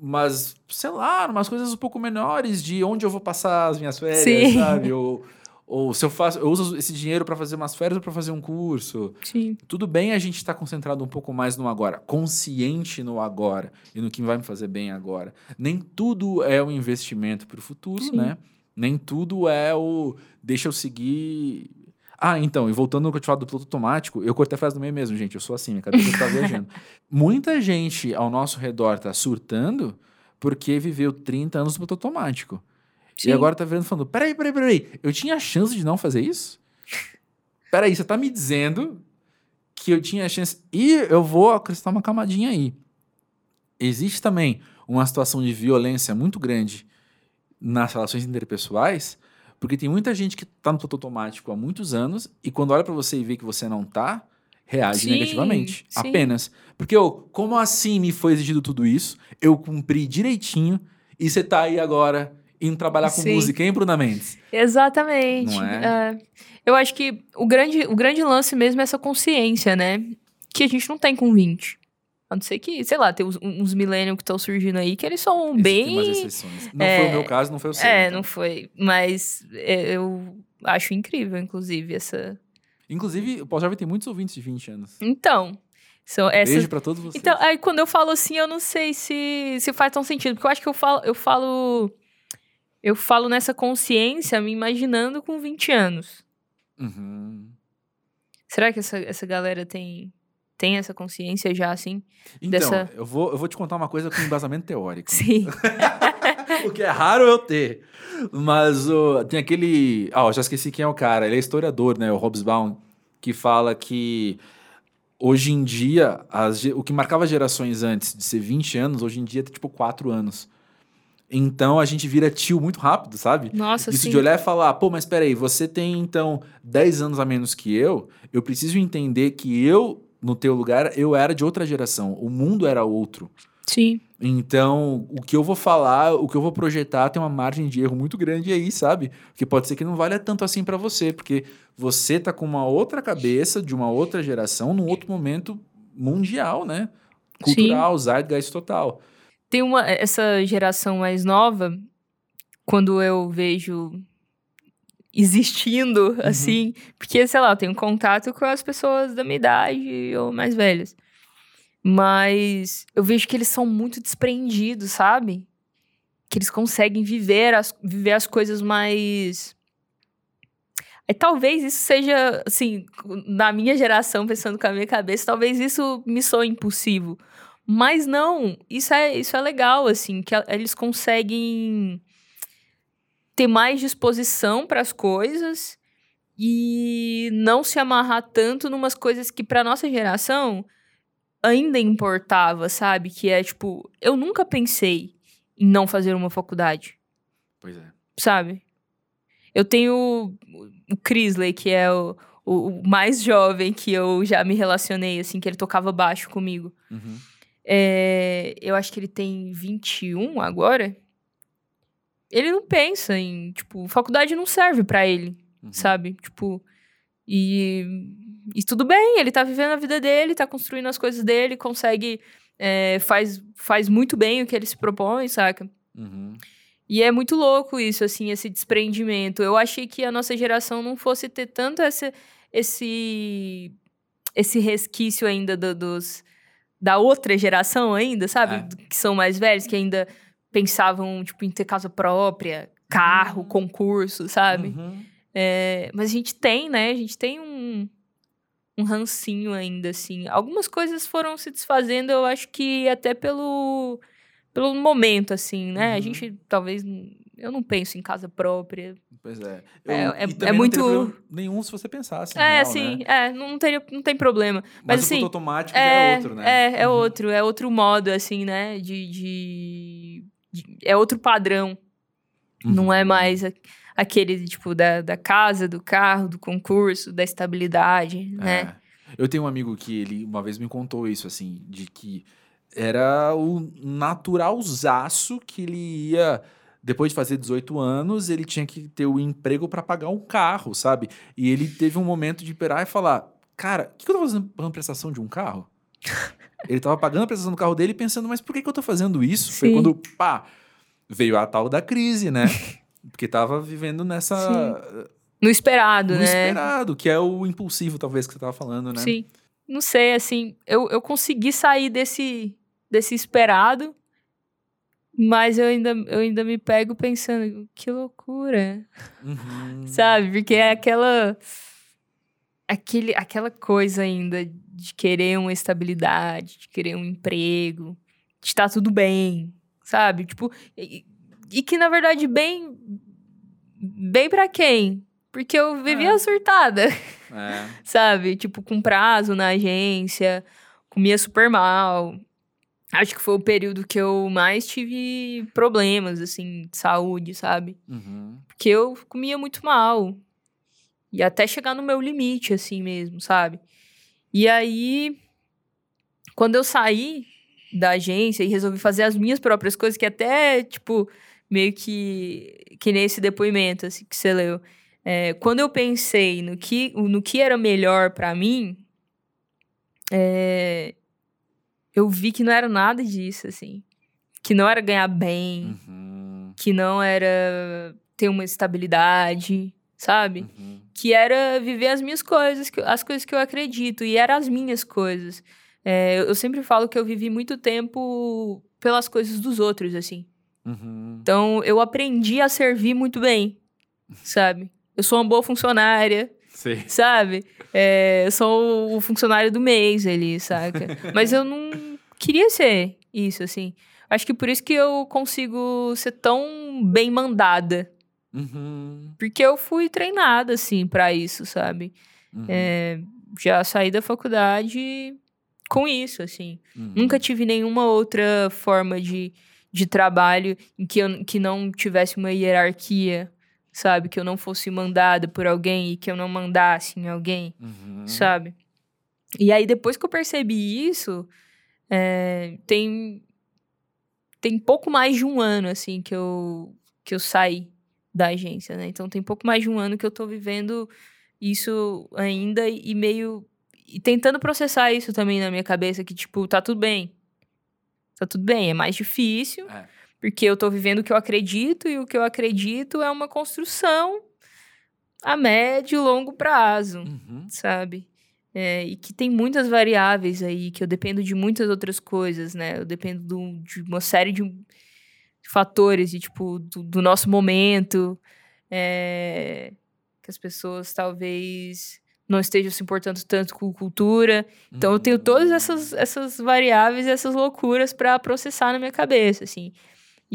Mas, sei lá, umas coisas um pouco menores de onde eu vou passar as minhas férias, Sim. sabe? Ou, ou se eu faço, eu uso esse dinheiro para fazer umas férias ou para fazer um curso. Sim. Tudo bem a gente estar concentrado um pouco mais no agora, consciente no agora e no que vai me fazer bem agora. Nem tudo é um investimento para o futuro, Sim. né? Nem tudo é o deixa eu seguir. Ah, então, e voltando no que eu te falo do piloto automático, eu cortei a frase no meio mesmo, gente. Eu sou assim, minha cabeça tá viajando. Muita gente ao nosso redor tá surtando porque viveu 30 anos no piloto automático. Sim. E agora tá virando falando: peraí, peraí, peraí, eu tinha a chance de não fazer isso? Peraí, você tá me dizendo que eu tinha a chance. E eu vou acrescentar uma camadinha aí. Existe também uma situação de violência muito grande nas relações interpessoais, porque tem muita gente que tá no piloto automático há muitos anos e quando olha pra você e vê que você não tá, reage Sim, negativamente. sim. Apenas. Porque, ô, como assim me foi exigido tudo isso? Eu cumpri direitinho e você tá aí agora indo trabalhar com Sim. música, hein, Bruna Mendes? Exatamente. É? É. Eu acho que o grande, o grande lance mesmo é essa consciência, né? Que a gente não tem com 20. A não ser que, sei lá, tem uns, uns millennials que estão surgindo aí que eles são Esse bem. Não é, foi o meu caso, não foi o seu. É, então. não foi. Mas é, eu acho incrível, inclusive, essa. Inclusive, o Pau Jovem tem muitos ouvintes de 20 anos. Então, são essas. Beijo pra todos vocês. Então, aí quando eu falo assim, eu não sei se, se faz tão sentido. Porque eu acho que eu falo, eu falo. Eu falo nessa consciência me imaginando com 20 anos. Uhum. Será que essa, essa galera tem, tem essa consciência já, assim? Então, Dessa- eu, vou, eu vou te contar uma coisa com embasamento teórico. Sim. o que é raro eu ter. Mas ô, tem aquele. Ah, já esqueci quem é o cara. Ele é historiador, né? O Hobsbawm, que fala que hoje em dia, as o que marcava gerações antes de ser 20 anos, hoje em dia é tipo 4 anos. Então a gente vira tio muito rápido, sabe? Nossa, Isso sim. de olhar e falar, pô, mas peraí, você tem então 10 anos a menos que eu, eu preciso entender que eu, no teu lugar, eu era de outra geração, o mundo era outro. Sim. Então, o que eu vou falar, o que eu vou projetar tem uma margem de erro muito grande aí, sabe? Porque pode ser que não valha tanto assim pra você, porque você tá com uma outra cabeça, de uma outra geração, num outro momento mundial, né? Cultural, zeitgeist total. Tem uma. Essa geração mais nova, quando eu vejo existindo, Uhum. assim, porque, sei lá, eu tenho contato com as pessoas da minha idade ou mais velhas. Mas eu vejo que eles são muito desprendidos, sabe? Que eles conseguem viver as, viver as coisas mais. Aí, talvez isso seja, assim, na minha geração, pensando com a minha cabeça, talvez isso me soe impulsivo. Mas não, isso é, isso é legal, assim, que eles conseguem ter mais disposição para as coisas e não se amarrar tanto numas coisas que para nossa geração ainda importava, sabe? Que é tipo, eu nunca pensei em não fazer uma faculdade, Pois é. sabe? Eu tenho o- o Crisley, que é o, o, o mais jovem que eu já me relacionei, assim, que ele tocava baixo comigo. Uhum. É, eu acho que ele tem 21 agora. Ele não pensa em, tipo, faculdade não serve pra ele, Uhum. sabe? Tipo, e, e tudo bem, ele tá vivendo a vida dele, tá construindo as coisas dele, consegue, é, faz, faz muito bem o que ele se propõe, saca? Uhum. E é muito louco isso, assim, esse desprendimento. Eu achei que a nossa geração não fosse ter tanto esse, esse, esse resquício ainda do- dos, da outra geração ainda, sabe? É. Que são mais velhos, que ainda pensavam, tipo, em ter casa própria, carro, concurso, sabe? Uhum. É, mas a gente tem, né? A gente tem um, um rancinho ainda, assim. Algumas coisas foram se desfazendo, eu acho que até pelo, pelo momento, assim, né? A Uhum. gente talvez. Eu não penso em casa própria. Pois é. É- é- é não muito- Nenhum se você pensasse. é, real, assim, Né? é, não, teria, não tem problema. Mas, Mas, o assim, piloto automático já É, é outro, né? é, é Uhum. outro, é outro modo, assim, né? De. de- de- é outro padrão. Não é Uhum. mais a- aquele, tipo, da, da casa, do carro, do concurso, da estabilidade, né? É. Eu tenho um amigo que ele uma vez me contou isso, assim, de que era o naturalzaço que ele ia. Depois de fazer 18 anos, ele tinha que ter o emprego para pagar um carro, sabe? E ele teve um momento de parar e falar: Cara, o que, que eu tô fazendo pagando prestação de um carro? ele tava pagando a prestação do carro dele pensando, mas por que, que eu tô fazendo isso? Foi Sim. quando, pá, veio a tal da crise, né? Porque tava vivendo nessa. No esperado, No né? esperado, que é o impulsivo, talvez, que você tava falando, né? Sim. Não sei, assim, eu, eu consegui sair desse, desse esperado, mas eu ainda, eu ainda me pego pensando, que loucura, Uhum. sabe? Porque é aquela, aquele, aquela coisa ainda de querer uma estabilidade, de querer um emprego, de estar tudo bem, sabe? Tipo, e, e que na verdade bem, bem pra quem? Porque eu vivia É. surtada É. sabe? Tipo, com prazo na agência, comia super mal. Acho que foi o período que eu mais tive problemas, assim, de saúde, sabe? Uhum. Porque eu comia muito mal. E até chegar no meu limite, assim mesmo, sabe? E aí, quando eu saí da agência e resolvi fazer as minhas próprias coisas, que até, tipo, meio que, que nesse depoimento assim, que você leu. É, quando eu pensei no que, no que era melhor para mim, é, eu vi que não era nada disso, assim. Que não era ganhar bem, Uhum. que não era ter uma estabilidade, sabe? Uhum. que era viver as minhas coisas, as coisas que eu acredito, e eram as minhas coisas. É, eu sempre falo que eu vivi muito tempo pelas coisas dos outros, assim. Uhum. Então, eu aprendi a servir muito bem, sabe? Eu sou uma boa funcionária, Sei. sabe? É, eu sou o funcionário do mês ali, saca? Mas eu não queria ser isso, assim. Acho que por isso que eu consigo ser tão bem mandada. Uhum. Porque eu fui treinada, assim, pra isso, sabe? Uhum. É, já saí da faculdade com isso, assim. Uhum. Nunca tive nenhuma outra forma de, de trabalho em que, eu, que não tivesse uma hierarquia, sabe? Que eu não fosse mandada por alguém e que eu não mandasse em alguém, Uhum. sabe? E aí, depois que eu percebi isso, é, tem, tem pouco mais de um ano, assim, que eu, que eu saí da agência, né? Então, tem pouco mais de um ano que eu tô vivendo isso ainda e meio... E tentando processar isso também na minha cabeça, que, tipo, tá tudo bem. Tá tudo bem, é mais difícil, É. porque eu tô vivendo o que eu acredito, e o que eu acredito é uma construção a médio e longo prazo Uhum. sabe? É, e que tem muitas variáveis aí, que eu dependo de muitas outras coisas, né? Eu dependo do- de uma série de fatores, de, tipo, do, do nosso momento, é, que as pessoas talvez não estejam se importando tanto com cultura. Então, eu tenho todas essas, essas variáveis, essas loucuras para processar na minha cabeça, assim.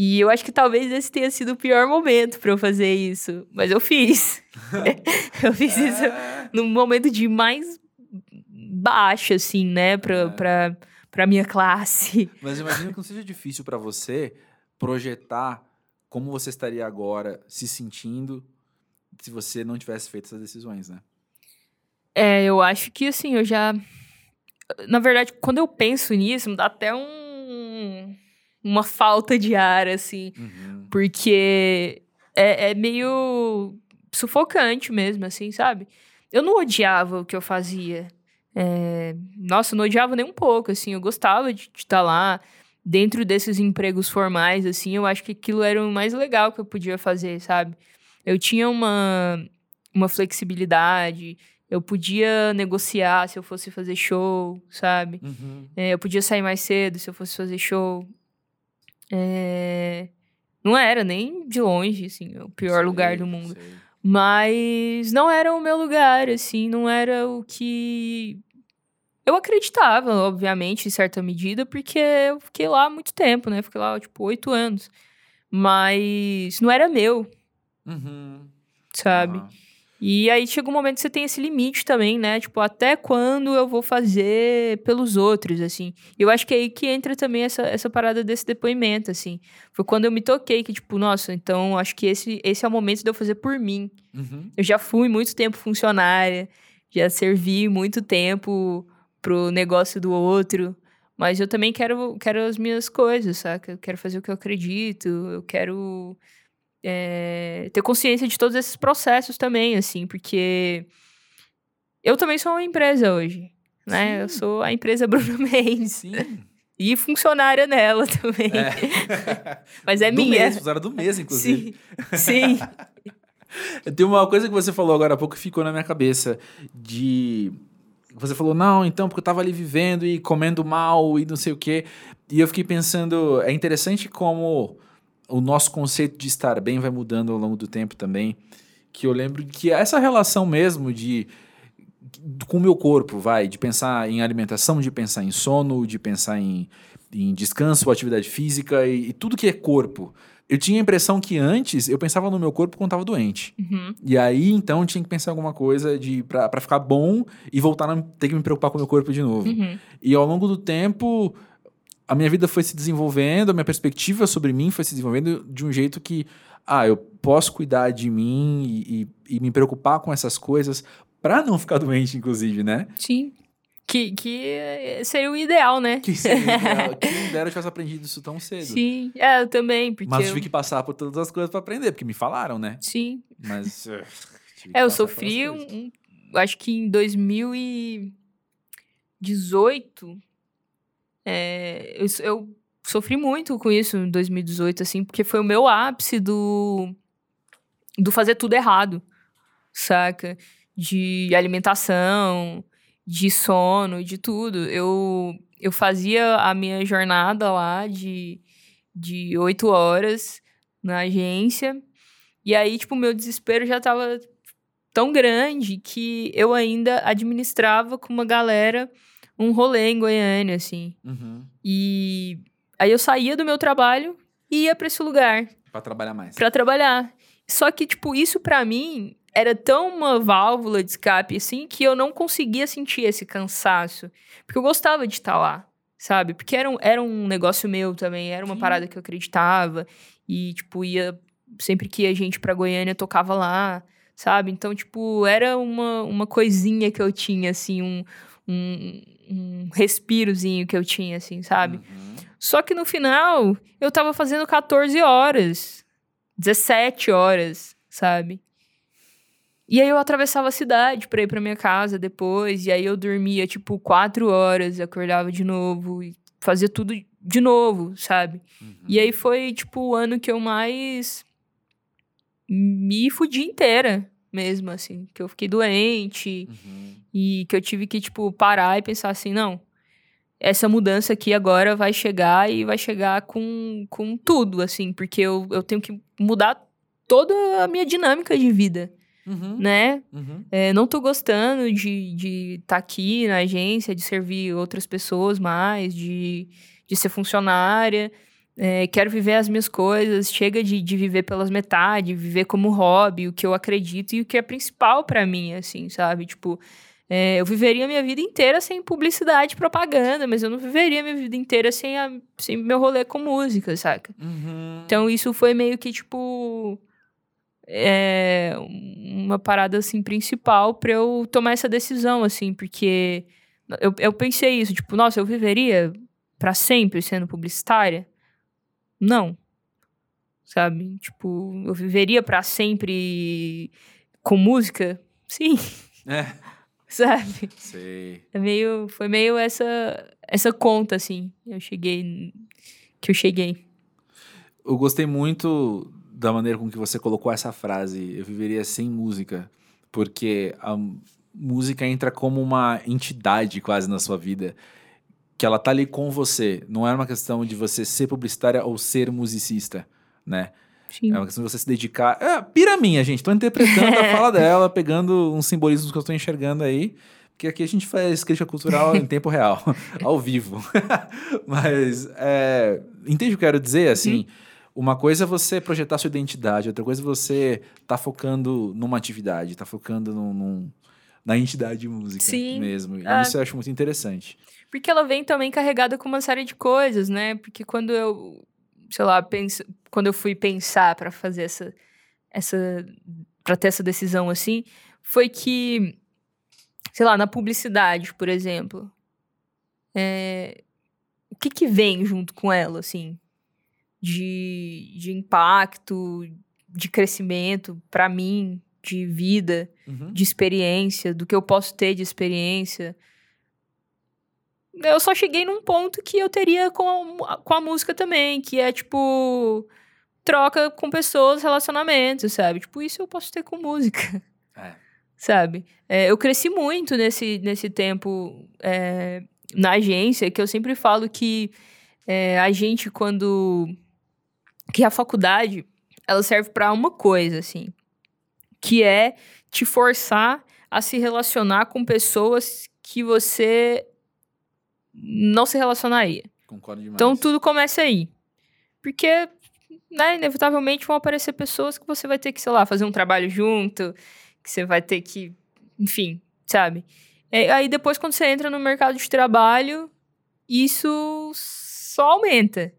E eu acho que talvez esse tenha sido o pior momento para eu fazer isso, mas eu fiz. eu fiz isso num momento de mais baixo, assim, né, pra, É. pra, pra minha classe. Mas imagino que não seja difícil pra você projetar como você estaria agora se sentindo se você não tivesse feito essas decisões, né? É, eu acho que, assim, eu já... Na verdade, quando eu penso nisso, me dá até um... Uma falta de ar, assim, Uhum. porque é, é meio sufocante mesmo, assim, sabe? Eu não odiava o que eu fazia. É, Nossa, eu não odiava nem um pouco, assim. Eu gostava de estar lá dentro desses empregos formais, assim. Eu acho que aquilo era o mais legal que eu podia fazer, sabe? Eu tinha uma, uma flexibilidade. Eu podia negociar se eu fosse fazer show, sabe? Uhum. É, eu podia sair mais cedo se eu fosse fazer show. É, Não era nem de longe, assim, o pior lugar do mundo. Mas não era o meu lugar, assim, não era o que. Eu acreditava, obviamente, em certa medida, porque eu fiquei lá há muito tempo, né? Fiquei lá, tipo, oito anos. Mas não era meu, Uhum. sabe? Aham. E aí chega um momento que você tem esse limite também, né? Tipo, até quando eu vou fazer pelos outros, assim. E eu acho que é aí que entra também essa, essa parada desse depoimento, assim. Foi quando eu me toquei que, tipo, nossa, então acho que esse, esse é o momento de eu fazer por mim. Uhum. Eu já fui muito tempo funcionária, já servi muito tempo pro negócio do outro. Mas eu também quero, quero as minhas coisas, saca? Eu quero fazer o que eu acredito, eu quero é, ter consciência de todos esses processos também, assim, porque eu também sou uma empresa hoje, né? Eu Sim. sou a empresa Bruno Mendes Sim. e funcionária nela também. É. Mas é do minha. Mês, usaram do mês, inclusive. Sim, sim. Tem uma coisa que você falou agora há pouco que ficou na minha cabeça. De. Você falou, não, então, porque eu tava ali vivendo e comendo mal e não sei o quê. E eu fiquei pensando, é interessante como o nosso conceito de estar bem vai mudando ao longo do tempo também. Que eu lembro que essa relação mesmo de. com o meu corpo, vai, de pensar em alimentação, de pensar em sono, de pensar em, em descanso, atividade física e, e tudo que é corpo. Eu tinha a impressão que antes eu pensava no meu corpo quando tava doente. Uhum. E aí, então, tinha que pensar em alguma coisa de pra ficar bom e voltar a ter que me preocupar com o meu corpo de novo. Uhum. E ao longo do tempo, a minha vida foi se desenvolvendo, a minha perspectiva sobre mim foi se desenvolvendo de um jeito que, ah, eu posso cuidar de mim e, e- e me preocupar com essas coisas pra não ficar doente, inclusive, né? Sim. Que, que eh, seria o ideal, né? Que seria ideal. Quem dera eu tivesse aprendido isso tão cedo. Sim, é, eu também, porque Mas eu tive que passar por todas as coisas pra aprender, porque me falaram, né? Sim. Mas. que É, eu sofri um, um- acho que em 2018, é, eu, eu sofri muito com isso em 2018, assim, porque foi o meu ápice do, do fazer tudo errado, saca? De alimentação, de sono, de tudo. Eu, eu fazia a minha jornada lá de, de oito horas na agência, e aí, tipo, meu desespero já tava tão grande que eu ainda administrava com uma galera um rolê em Goiânia, assim. Uhum. E aí eu saía do meu trabalho e ia pra esse lugar Pra trabalhar mais. pra trabalhar. Só que, tipo, isso pra mim era tão uma válvula de escape, assim, que eu não conseguia sentir esse cansaço. Porque eu gostava de estar lá, sabe? Porque era um, era um negócio meu também, era uma Sim. parada que eu acreditava. E, tipo, ia. Sempre que a gente pra Goiânia tocava lá, sabe? Então, tipo, era uma, uma coisinha que eu tinha, assim, um, um, um respirozinho que eu tinha, assim, sabe? Uhum. Só que no final, eu tava fazendo 14 horas, 17 horas, sabe? E aí eu atravessava a cidade pra ir pra minha casa depois, e aí eu dormia tipo 4 horas, acordava de novo e fazia tudo de novo, sabe? Uhum. E aí foi tipo o ano que eu mais me fudi inteira mesmo, assim, que eu fiquei doente, Uhum. e que eu tive que, tipo, parar e pensar assim, não, essa mudança aqui agora vai chegar e vai chegar com, com tudo, assim, porque eu, eu tenho que mudar toda a minha dinâmica de vida, Uhum. né? Uhum. É, não tô gostando de estar aqui na agência, de servir outras pessoas mais, de, de ser funcionária. É, quero viver as minhas coisas, chega de, de viver pelas metades, viver como hobby, o que eu acredito e o que é principal pra mim, assim, sabe? Tipo, é, eu viveria a minha vida inteira sem publicidade e propaganda, mas eu não viveria a minha vida inteira sem, a, sem meu rolê com música, saca? Uhum. Então isso foi meio que tipo é, uma parada assim principal pra eu tomar essa decisão assim, porque eu, eu pensei isso, tipo, nossa, eu viveria pra sempre sendo publicitária? Não. Sabe? Tipo, eu viveria pra sempre com música? Sim, É, sabe? sei. É meio, foi meio essa essa conta assim. Eu cheguei que eu cheguei. Eu gostei muito da maneira com que você colocou essa frase. Eu viveria sem música. Porque a música entra como uma entidade quase na sua vida. Que ela tá ali com você. Não é uma questão de você ser publicitária ou ser musicista, né? Sim. É uma questão de você se dedicar. É, pira minha, gente. Tô interpretando a fala dela, pegando uns simbolismos que eu tô enxergando aí. Porque aqui a gente faz crítica cultural em tempo real, ao vivo. Mas, é, entende o que eu quero dizer? Assim, uma coisa é você projetar sua identidade, outra coisa é você tá focando numa atividade, tá focando num, num- na entidade de música Sim. mesmo. E Ah. isso eu acho muito interessante. Porque ela vem também carregada com uma série de coisas, né? Porque quando eu, sei lá, penso, quando eu fui pensar pra fazer essa essa para ter essa decisão assim, foi que sei lá, na publicidade, por exemplo, é, o que que vem junto com ela assim? De, de impacto, de crescimento pra mim, de vida, Uhum. de experiência, do que eu posso ter de experiência. Eu só cheguei num ponto que eu teria com a, com a música também, que é tipo troca com pessoas, relacionamentos, sabe? Tipo, isso eu posso ter com música. É. Sabe? É, eu cresci muito nesse, nesse tempo é, na agência, que eu sempre falo que é, a gente, quando. que a faculdade, ela serve pra uma coisa, assim, que é te forçar a se relacionar com pessoas que você não se relacionaria. Concordo demais. Então tudo começa aí. Porque, né, inevitavelmente vão aparecer pessoas que você vai ter que, sei lá, fazer um trabalho junto, que você vai ter que, enfim, sabe? É, aí depois, quando você entra no mercado de trabalho, isso só aumenta.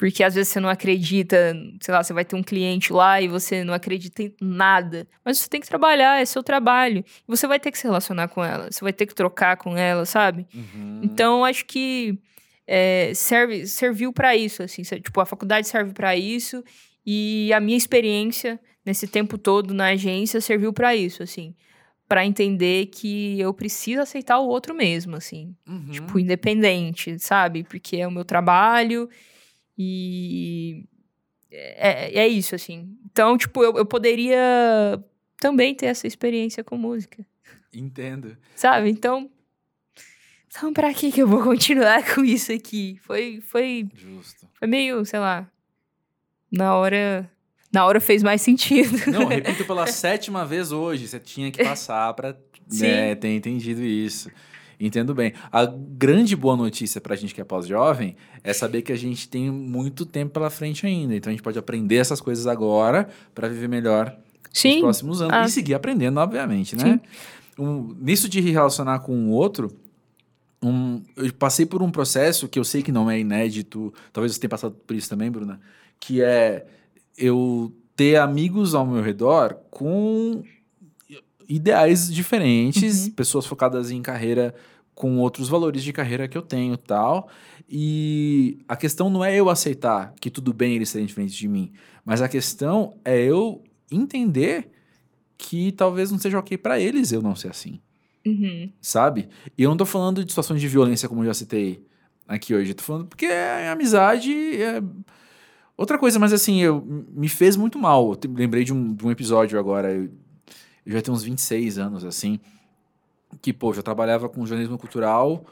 Porque às vezes você não acredita, sei lá, você vai ter um cliente lá e você não acredita em nada. Mas você tem que trabalhar, é seu trabalho. E você vai ter que se relacionar com ela, você vai ter que trocar com ela, sabe? Uhum. Então, acho que é, serve, serviu para isso, assim. Tipo, a faculdade serve para isso e a minha experiência nesse tempo todo na agência serviu para isso, assim. para entender que eu preciso aceitar o outro mesmo, assim. Uhum. Tipo, independente, sabe? Porque é o meu trabalho e... É, é isso, assim. Então, tipo, eu, eu poderia também ter essa experiência com música, Entendo. sabe? Então... Então, pra que que eu vou continuar com isso aqui? Foi, foi, Justo. foi meio, sei lá... Na hora... Na hora fez mais sentido. Não, repito pela sétima vez hoje. Você tinha que passar pra Sim. né, ter entendido isso. Entendo bem. A grande boa notícia pra gente que é pós-jovem é saber que a gente tem muito tempo pela frente ainda. Então a gente pode aprender essas coisas agora pra viver melhor nos Sim, próximos anos. Ah. E seguir aprendendo, obviamente, né? Um, nisso de relacionar com o outro, um, eu passei por um processo que eu sei que não é inédito, talvez você tenha passado por isso também, Bruna, que é eu ter amigos ao meu redor com ideais diferentes, Uhum. pessoas focadas em carreira com outros valores de carreira que eu tenho tal. E a questão não é eu aceitar que tudo bem eles serem diferentes de mim, mas a questão é eu entender que talvez não seja ok pra eles eu não ser assim, Uhum. sabe? E eu não tô falando de situações de violência como eu já citei aqui hoje, eu tô falando porque é amizade, é outra coisa, mas assim, eu me fez muito mal. Eu te- lembrei de um, de um episódio agora, eu, eu já tenho uns 26 anos assim, que pô, eu já trabalhava com jornalismo cultural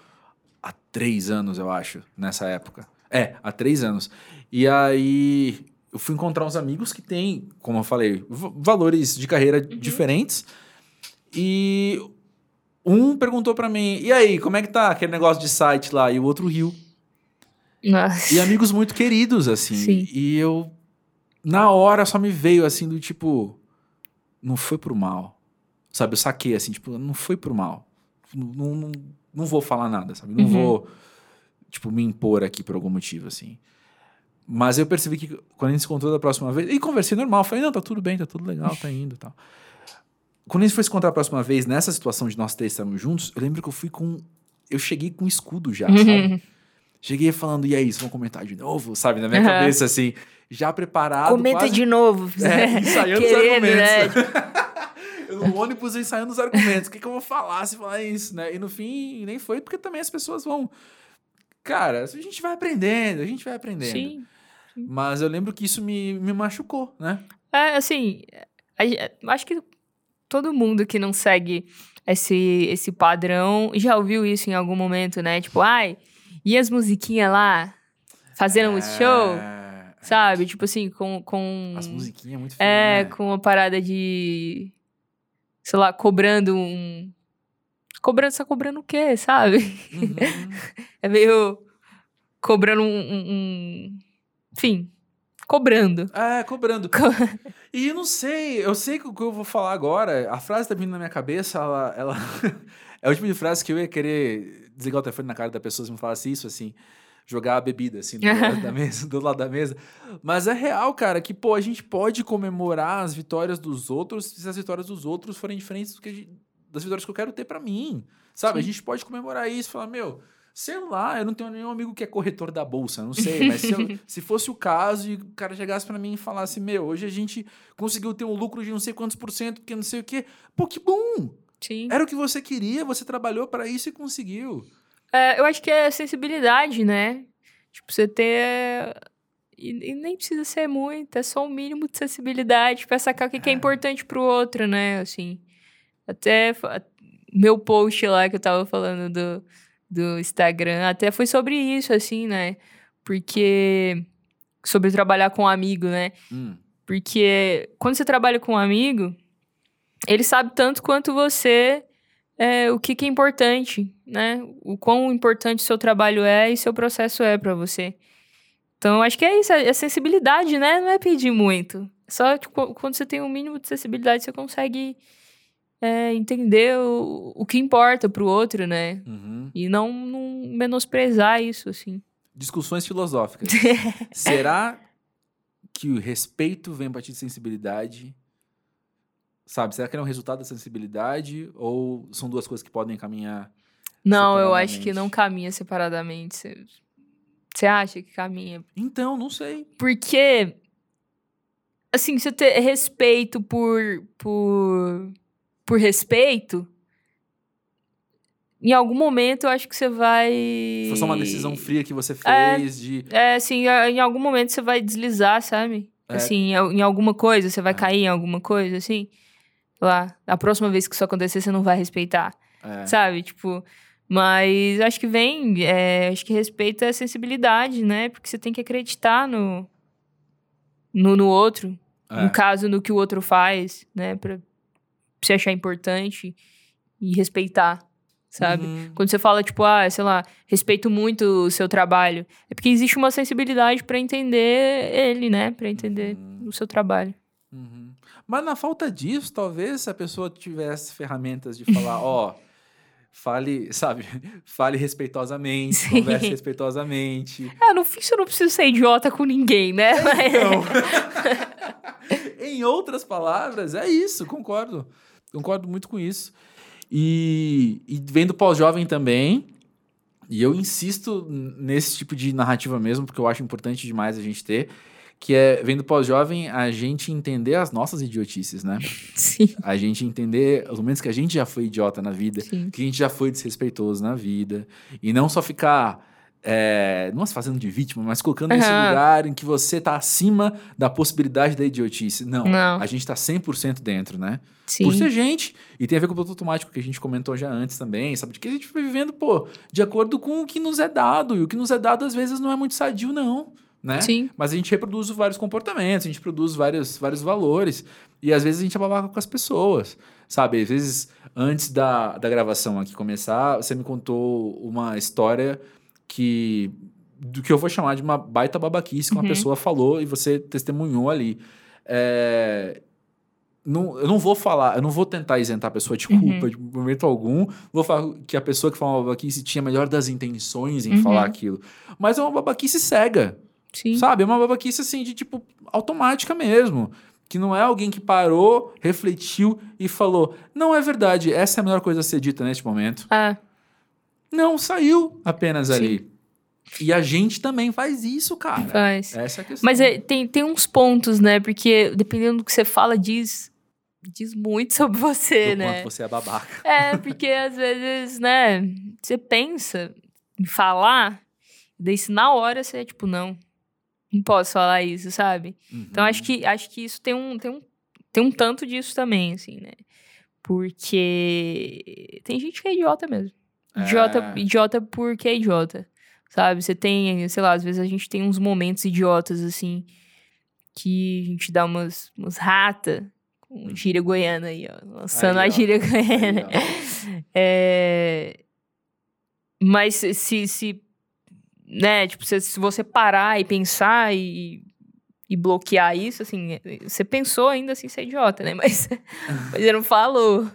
há três anos, eu acho, nessa época. É, há três anos. E aí eu fui encontrar uns amigos que têm, como eu falei, valores de carreira diferentes. E um perguntou pra mim: "E aí, como é que tá aquele negócio de site lá?" E o outro riu. Nossa. E amigos muito queridos assim. Sim. E eu na hora só me veio assim do tipo não foi pro mal. Sabe, eu saquei assim, tipo, não foi pro mal. Não, não, não vou falar nada, sabe? Não Uhum. vou tipo me impor aqui por algum motivo assim. Mas eu percebi que quando a gente se encontrou da próxima vez, e conversei normal, falei, não, tá tudo bem, tá tudo legal, tá indo e tal. Quando a gente foi se encontrar a próxima vez, nessa situação de nós três estarmos juntos, eu lembro que eu fui com. Eu cheguei com escudo já, sabe? Uhum. Cheguei falando, e aí, vocês vão comentar de novo, sabe? Na minha Aham. cabeça, assim, já preparado. Comenta quase... de novo. É, ensaiando os Querendo, né? Eu no ônibus ensaiando os argumentos. O que, que eu vou falar se falar isso, né? E no fim, nem foi, porque também as pessoas vão. Cara, a gente vai aprendendo, a gente vai aprendendo. Sim. Mas eu lembro que isso me, me machucou, né? É, assim, acho que todo mundo que não segue esse, esse padrão já ouviu isso em algum momento, né? Tipo, ai, e as musiquinhas lá fazendo um show, É, sabe? Tipo assim, com. com As musiquinhas é muito É, finas, né? com uma parada de. Sei lá, cobrando um. Cobrando, você tá cobrando o quê, sabe? Uhum. É meio. Cobrando um. um- Enfim, cobrando. É, cobrando. Co- E eu não sei, eu sei que o que eu vou falar agora, a frase tá vindo na minha cabeça, ela. ela é o tipo de frase que eu ia querer desligar o telefone na cara da pessoa se me falasse isso, assim, jogar a bebida, assim, do lado da mesa, do lado da mesa. Mas é real, cara, que, pô, a gente pode comemorar as vitórias dos outros se as vitórias dos outros forem diferentes do que a gente- das vitórias que eu quero ter pra mim. Sabe? A Sim. gente pode comemorar isso, falar, meu. Sei lá, eu não tenho nenhum amigo que é corretor da bolsa, não sei, mas se, eu- se fosse o caso e o cara chegasse pra mim e falasse, meu, hoje a gente conseguiu ter um lucro de não sei quantos por cento, porque não sei o quê. Pô, que bom! Sim. Era o que você queria, você trabalhou pra isso e conseguiu. É, eu acho que é sensibilidade, né? Tipo, você ter. E, e nem precisa ser muito, é só um mínimo de sensibilidade pra sacar o que, que é importante pro outro, né? Assim. Até meu post lá que eu tava falando do, do Instagram, até foi sobre isso, assim, né? Porque. Sobre trabalhar com um amigo, né? Hum, Porque quando você trabalha com um amigo, ele sabe tanto quanto você é, o que, que é importante, né? O quão importante seu trabalho é e seu processo é pra você. Então, acho que é isso, é sensibilidade, né? Não é pedir muito. Só tipo, quando você tem um mínimo de sensibilidade, você consegue é, entender o, o que importa pro outro, né? uhum. E não, não menosprezar isso, assim. discussões filosóficas. Será que o respeito vem a partir de sensibilidade? Sabe, será que ele é um resultado da sensibilidade? Ou são duas coisas que podem caminhar? Não, eu acho que não caminha separadamente. Você- acha que caminha? Então, não sei. Porque, assim, você ter respeito por, por, por respeito, em algum momento eu acho que você vai. Foi só uma decisão fria que você É. fez de. É, assim, em algum momento você vai deslizar, sabe? É. Assim, em alguma coisa, você vai É. cair em alguma coisa, assim. Lá, a próxima vez que isso acontecer, você não vai respeitar, É. sabe? Tipo, mas acho que vem, é, acho que respeito é sensibilidade, né? Porque você tem que acreditar no, no, no outro, É. no caso, no que o outro faz, né? Pra se achar importante e respeitar, sabe? Uhum. Quando você fala, tipo, ah, sei lá, respeito muito o seu trabalho, é porque existe uma sensibilidade pra entender ele, né? Pra entender Uhum. o seu trabalho. Uhum. Mas na falta disso, talvez se a pessoa tivesse ferramentas de falar, ó, fale, sabe, fale respeitosamente, Sim. converse respeitosamente. Ah, no fim, você não precisa ser idiota com ninguém, né? Então, em outras palavras, é isso, concordo. Concordo muito com isso. E, e vendo pós-jovem também, e eu insisto nesse tipo de narrativa mesmo, porque eu acho importante demais a gente ter, que é, vendo pós-jovem, a gente entender as nossas idiotices, né? Sim, A gente entender os momentos que a gente já foi idiota na vida, sim. que a gente já foi desrespeitoso na vida, e não só ficar, é, não se fazendo de vítima, mas colocando nesse Aham. lugar em que você tá acima da possibilidade da idiotice. Não, Não. a gente tá 100% dentro, né? Sim. Por ser gente, e tem a ver com o piloto automático que a gente comentou já antes também, sabe? De que a gente foi vivendo, pô, de acordo com o que nos é dado, e o que nos é dado às vezes não é muito sadio, não, né? Sim. Mas a gente reproduz vários comportamentos, a gente produz vários, vários valores. E às vezes a gente é babaca com as pessoas, sabe? Às vezes, antes da, da gravação aqui começar, você me contou uma história que. do que eu vou chamar de uma baita babaquice que uma Uhum. pessoa falou e você testemunhou ali. É, não, eu não vou falar, eu não vou tentar isentar a pessoa de Uhum. culpa de momento algum. Vou falar que a pessoa que fala uma babaquice tinha a melhor das intenções em Uhum. falar aquilo. Mas é uma babaquice cega. Sim. Sabe? É uma babaquice assim, de tipo, automática mesmo. Que não é alguém que parou, refletiu e falou: não é verdade, essa é a melhor coisa a ser dita neste momento. Ah, Não, saiu apenas Sim. ali. E a gente também faz isso, cara. faz. Essa é a questão. Mas é, tem, tem uns pontos, né? Porque dependendo do que você fala, diz, diz muito sobre você, Do né? quanto você é babaca. É, porque às vezes, né, você pensa em falar, daí se na hora você é tipo, não, não posso falar isso, sabe? Então Uhum. acho que acho que isso tem um, tem um, tem um tanto disso também, assim, né? Porque tem gente que é idiota mesmo. Idiota, É. idiota porque é idiota. Sabe? Você tem, sei lá, às vezes a gente tem uns momentos idiotas, assim, que a gente dá umas, umas rata com gíria goiana aí, ó. Lançando Aí, a gíria Aí, goiana. ó. É... Mas se, se, né, tipo, se, se você parar e pensar e, e bloquear isso, assim, você pensou ainda assim ser idiota, né? Mas, mas você não falou.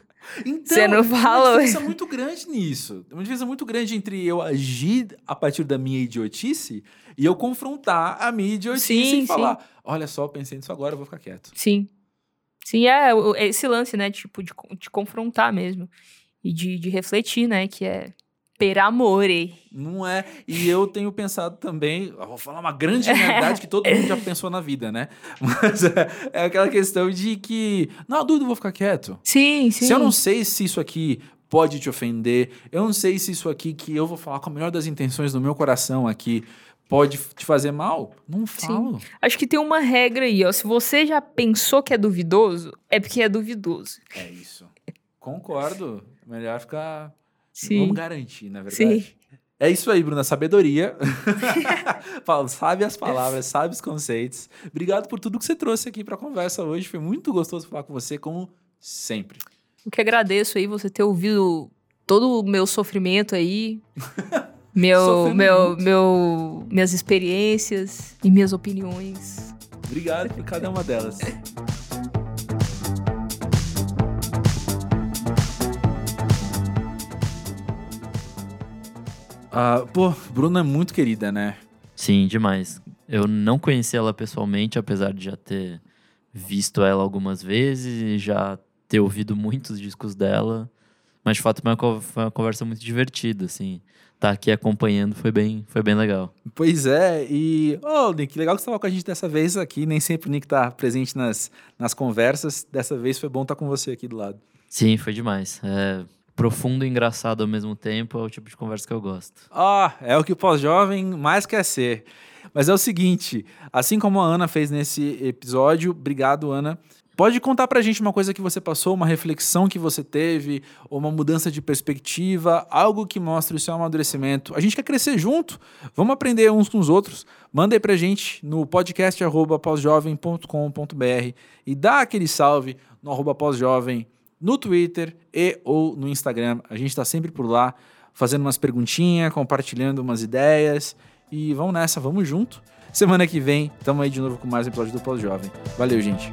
Então, Você não tem uma falou. diferença muito grande nisso. Tem uma diferença muito grande entre eu agir a partir da minha idiotice e eu confrontar a minha idiotice Sim, e falar: olha só, eu pensei nisso agora, eu vou ficar quieto. Sim. Sim, é é esse lance, né? Tipo, de, de confrontar mesmo. E de, de refletir, né? Que é per amore. Não é. E eu tenho pensado também, vou falar uma grande realidade que todo mundo já pensou na vida, né? Mas é, é aquela questão de que, não, dúvida, eu vou ficar quieto. Sim, sim. Se eu não sei se isso aqui pode te ofender, eu não sei se isso aqui que eu vou falar com a melhor das intenções do meu coração aqui pode te fazer mal, não falo. Acho que tem uma regra aí, ó. Se você já pensou que é duvidoso, é porque é duvidoso. É isso. Concordo. Melhor ficar. Sim. Vamos garantir, na verdade. Sim. É isso aí, Bruna. Sabedoria. Fala, sabe as palavras, sabe os conceitos. Obrigado por tudo que você trouxe aqui pra conversa hoje. Foi muito gostoso falar com você, como sempre. Eu que agradeço aí você ter ouvido todo o meu sofrimento aí. Meu, meu, meu, minhas experiências e minhas opiniões. Obrigado por cada uma delas. Ah, pô, Bruna é muito querida, né? Sim, demais. Eu não conheci ela pessoalmente, apesar de já ter visto ela algumas vezes e já ter ouvido muitos discos dela. Mas de fato foi uma, conversa muito divertida, assim. Tá aqui acompanhando foi bem, foi bem legal. Pois é, e. Ô, Nick, legal que você estava com a gente dessa vez aqui. Nem sempre o Nick tá presente nas, nas conversas. Dessa vez foi bom estar com você aqui do lado. Sim, foi demais. É profundo e engraçado ao mesmo tempo, é o tipo de conversa que eu gosto. Ah, é o que o pós-jovem mais quer ser. Mas é o seguinte, assim como a Ana fez nesse episódio, obrigado, Ana. Pode contar pra gente uma coisa que você passou, uma reflexão que você teve, ou uma mudança de perspectiva, algo que mostre o seu amadurecimento. A gente quer crescer junto, vamos aprender uns com os outros. Manda aí pra gente no podcast pósjovem.com.br e dá aquele salve no arroba pós-jovem no Twitter e ou no Instagram. A gente está sempre por lá, fazendo umas perguntinhas, compartilhando umas ideias. E vamos nessa, vamos junto. Semana que vem, tamo aí de novo com mais episódio do Pós-Jovem. Valeu, gente.